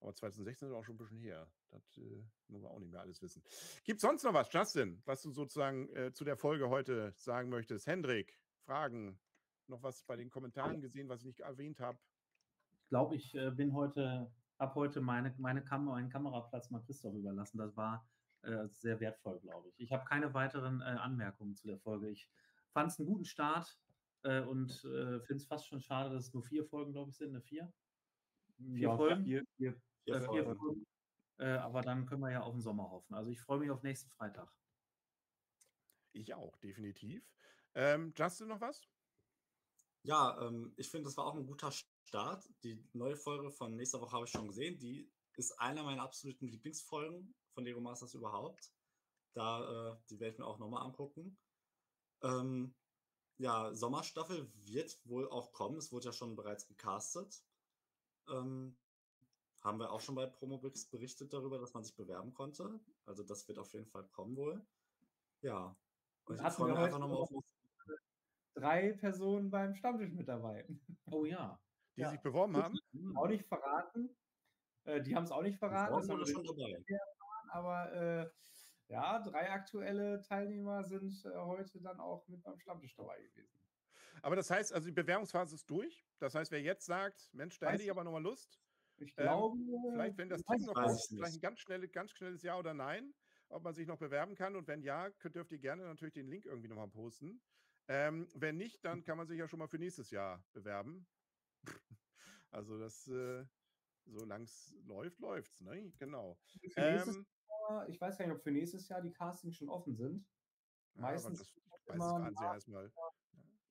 Speaker 1: aber 2016 ist auch schon ein bisschen her. Das äh, müssen wir auch nicht mehr alles wissen. Gibt sonst noch was, Justin, was du sozusagen äh, zu der Folge heute sagen möchtest? Hendrik, Fragen? Noch was bei den Kommentaren gesehen, was ich nicht erwähnt habe?
Speaker 6: Ich glaube, ich äh, bin heute, habe heute meine, meine Kam meinen Kameraplatz mal Christoph überlassen. Das war äh, sehr wertvoll, glaube ich. Ich habe keine weiteren äh, Anmerkungen zu der Folge. Ich fand es einen guten Start äh, und äh, finde es fast schon schade, dass es nur vier Folgen, glaube ich, sind. Eine vier? Vier
Speaker 7: Ja,
Speaker 6: Folgen?
Speaker 7: vier-
Speaker 2: Vier
Speaker 6: Äh, vier
Speaker 2: Folgen.
Speaker 6: Folgen. Äh, aber dann können wir ja auf den Sommer hoffen. Also ich freue mich auf nächsten Freitag.
Speaker 1: Ich auch, definitiv. Ähm, Justin, noch was?
Speaker 2: Ja, ähm, ich finde, das war auch ein guter Start. Die neue Folge von nächster Woche habe ich schon gesehen. Die ist einer meiner absoluten Lieblingsfolgen von Lego Masters überhaupt. Da, äh, die werde ich mir auch nochmal angucken. Ähm, ja, Sommerstaffel wird wohl auch kommen. Es wurde ja schon bereits gecastet. Ähm, haben wir auch schon bei Promobricks berichtet darüber, dass man sich bewerben konnte. Also das wird auf jeden Fall kommen wohl. Ja. Und ich
Speaker 7: Hatten
Speaker 2: freue mich einfach
Speaker 7: heute
Speaker 2: nochmal auf
Speaker 7: Drei Personen beim Stammtisch mit dabei.
Speaker 6: Oh ja.
Speaker 1: Die
Speaker 7: Ja.
Speaker 1: sich beworben haben.
Speaker 7: Auch nicht verraten. Äh, die haben es auch nicht verraten. Haben
Speaker 2: schon dabei.
Speaker 7: Aber äh, ja, drei aktuelle Teilnehmer sind äh, heute dann auch mit beim Stammtisch dabei gewesen.
Speaker 1: Aber das heißt, also die Bewerbungsphase ist durch. Das heißt, wer jetzt sagt, Mensch, da hätte ich aber nochmal Lust,
Speaker 7: Ich
Speaker 1: Ähm,
Speaker 7: glaube,
Speaker 1: vielleicht, wenn das Team noch
Speaker 2: ich
Speaker 1: vielleicht ein ganz, schnelle, ganz schnelles Ja oder Nein, ob man sich noch bewerben kann. Und wenn ja, könnt, dürft ihr gerne natürlich den Link irgendwie nochmal posten. Ähm, wenn nicht, dann kann man sich ja schon mal für nächstes Jahr bewerben. also das, äh, solange es läuft, läuft's, ne? Genau. Ähm,
Speaker 7: Jahr, ich weiß gar nicht, ob für nächstes Jahr die Castings schon offen sind.
Speaker 1: ja,
Speaker 7: Meistens
Speaker 1: das, ich weiß es
Speaker 7: immer
Speaker 1: erstmal.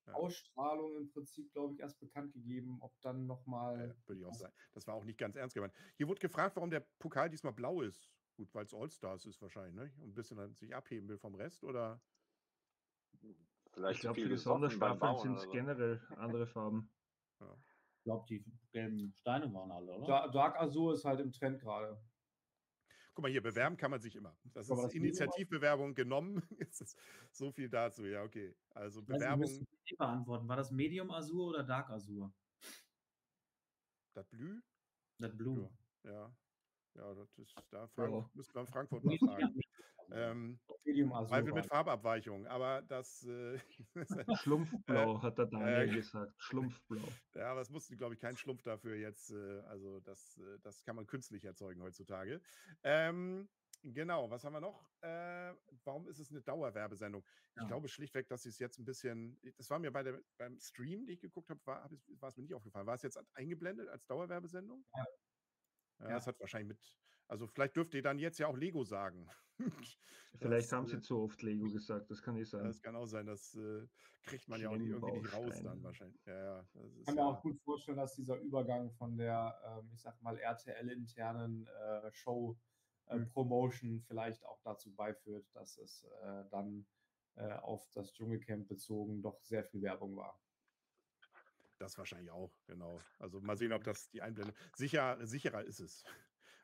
Speaker 1: Ja.
Speaker 7: Ausstrahlung im Prinzip, glaube ich, erst bekannt gegeben, ob dann
Speaker 1: Ja,
Speaker 7: nochmal.
Speaker 1: würde ich auch sagen. Das war auch nicht ganz ernst gemeint. Hier wurde gefragt, warum der Pokal diesmal blau ist. Gut, weil es All-Stars ist wahrscheinlich, ne? Und ein bisschen dann sich abheben will vom Rest, oder?
Speaker 8: Vielleicht
Speaker 5: Ich glaube, für die Sonderstaffeln sind es generell andere Farben.
Speaker 6: Ich glaube, die gelben Steine waren alle, oder?
Speaker 7: Da, Dark Azur ist halt im Trend gerade.
Speaker 1: Guck mal hier, bewerben kann man sich immer. Das ist
Speaker 7: das
Speaker 1: Initiativbewerbung genommen. Ist so viel dazu, ja, okay. Also
Speaker 6: Also,
Speaker 1: Bewerbung,
Speaker 6: müssen die beantworten. War das Medium Azur oder Dark Azur?
Speaker 1: das Blü?
Speaker 6: Das Blue.
Speaker 1: Ja. Ja, das ist da Frank,
Speaker 5: Ja.
Speaker 1: müssen wir in Frankfurt mal fragen. Ähm,
Speaker 7: Azur.
Speaker 1: Zweifel mit Farbabweichung, aber das, äh,
Speaker 5: Schlumpfblau, hat der Daniel
Speaker 1: äh,
Speaker 5: gesagt. Schlumpfblau.
Speaker 1: Ja, aber es musste, glaube ich, kein Schlumpf dafür jetzt. Äh, also das, äh, das kann man künstlich erzeugen heutzutage. Ähm, genau, was haben wir noch? Äh, warum ist es eine Dauerwerbesendung? Ich
Speaker 6: Ja.
Speaker 1: glaube schlichtweg, dass sie es jetzt ein bisschen. Das war mir bei der, beim Stream, den ich geguckt habe, war, hab war es mir nicht aufgefallen. War es jetzt eingeblendet als Dauerwerbesendung?
Speaker 7: Ja.
Speaker 1: Ja,
Speaker 7: Ja.
Speaker 1: das hat wahrscheinlich mit. Also vielleicht dürft ihr dann jetzt ja auch Lego sagen.
Speaker 5: Vielleicht
Speaker 1: Das,
Speaker 5: haben
Speaker 1: äh,
Speaker 5: sie zu oft Lego gesagt, das kann nicht sein.
Speaker 1: Das kann auch sein, das äh, kriegt man ja auch nicht irgendwie nicht raus dann wahrscheinlich. Ja, ja. Das
Speaker 7: Ich kann mir auch gut vorstellen, dass dieser Übergang von der, ähm, ich sag mal, RTL-internen äh, Show-Promotion vielleicht auch dazu beiführt, dass es äh, dann äh, auf das Dschungelcamp bezogen doch sehr viel Werbung war.
Speaker 1: Das wahrscheinlich auch, genau. Also mal sehen, ob das die Einblendung. Sicher, sicherer ist es.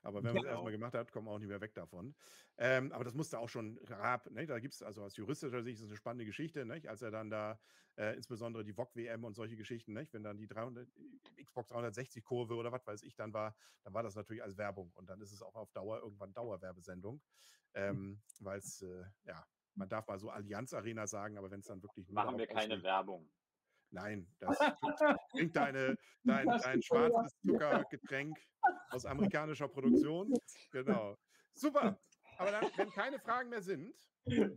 Speaker 1: Aber wenn man es
Speaker 8: Genau.
Speaker 1: erstmal gemacht hat, kommen wir auch nicht mehr weg davon. Ähm, aber das musste auch schon Raab, ne? da gibt es, also aus juristischer Sicht ist eine spannende Geschichte, ne? als er dann da äh, insbesondere die VOG-WM und solche Geschichten, ne? wenn dann die 300, Xbox 360-Kurve oder was weiß ich dann war, dann war das natürlich als Werbung und dann ist es auch auf Dauer irgendwann Dauerwerbesendung, ähm, weil es, äh, ja, man darf mal so Allianz Arena sagen, aber wenn es dann wirklich
Speaker 8: Machen wir keine
Speaker 1: ausgelegt-
Speaker 8: Werbung.
Speaker 1: Nein, das trink deine, dein, dein schwarzes Zuckergetränk aus amerikanischer Produktion. Genau. Super. Aber dann, wenn keine Fragen mehr sind,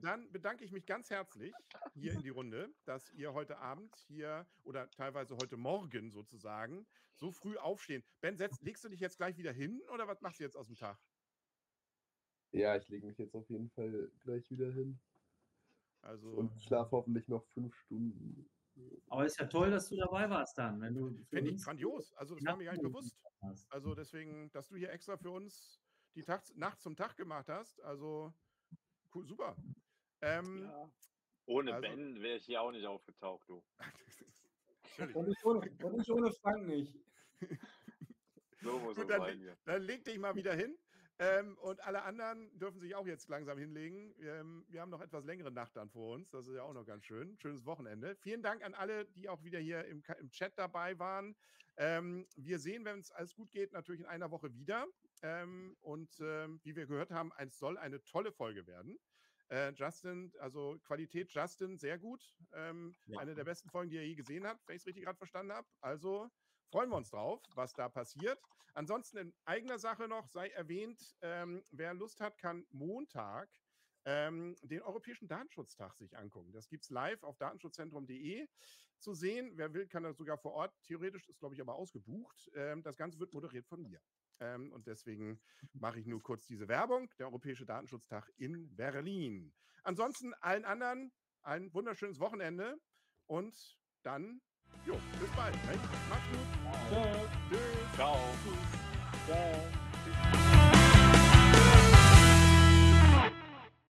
Speaker 1: dann bedanke ich mich ganz herzlich hier in die Runde, dass ihr heute Abend hier oder teilweise heute Morgen sozusagen so früh aufstehen. Ben, setz, legst du dich jetzt gleich wieder hin oder was machst du jetzt aus dem Tag?
Speaker 4: Ja, ich lege mich jetzt auf jeden Fall gleich wieder hin
Speaker 1: Also,
Speaker 4: und schlafe hoffentlich noch fünf Stunden.
Speaker 6: Aber ist ja toll, dass du dabei warst dann, wenn du.
Speaker 1: finde ich grandios. Also, das war mir gar nicht bewusst. Also deswegen, dass du hier extra für uns die Tag, Nacht zum Tag gemacht hast. Also cool, super. Ähm,
Speaker 8: Ja. Ohne
Speaker 1: Also-
Speaker 8: Ben wäre ich hier auch nicht aufgetaucht, du.
Speaker 7: Und nicht ohne, und nicht ohne Frank nicht.
Speaker 8: So muss
Speaker 1: Gut, dann,
Speaker 8: sein hier.
Speaker 1: dann leg dich mal wieder hin. Ähm, und alle anderen dürfen sich auch jetzt langsam hinlegen. Ähm, wir haben noch etwas längere Nacht dann vor uns. Das ist ja auch noch ganz schön. Schönes Wochenende. Vielen Dank an alle, die auch wieder hier im, im Chat dabei waren. Ähm, wir sehen, wenn es alles gut geht, natürlich in einer Woche wieder. Ähm, und ähm, wie wir gehört haben, es soll eine tolle Folge werden. Äh, Justin, also Qualität Justin, sehr gut. Ähm,
Speaker 2: Ja.
Speaker 1: Eine der besten Folgen, die er je gesehen hat, wenn ich es richtig gerade verstanden habe. Also freuen wir uns drauf, was da passiert. Ansonsten in eigener Sache noch sei erwähnt, ähm, wer Lust hat, kann Montag ähm, den Europäischen Datenschutztag sich angucken. Das gibt es live auf datenschutzzentrum.de zu sehen. Wer will, kann das sogar vor Ort. Theoretisch ist, glaube ich, aber ausgebucht. Ähm, das Ganze wird moderiert von mir. Ähm, und deswegen mache ich nur kurz diese Werbung. Der Europäische Datenschutztag in Berlin. Ansonsten allen anderen ein wunderschönes Wochenende und dann, Jo, bis bald. Ne? Macht's gut. Ciao. Tschüss. Ciao. Tschüss.
Speaker 7: Ciao.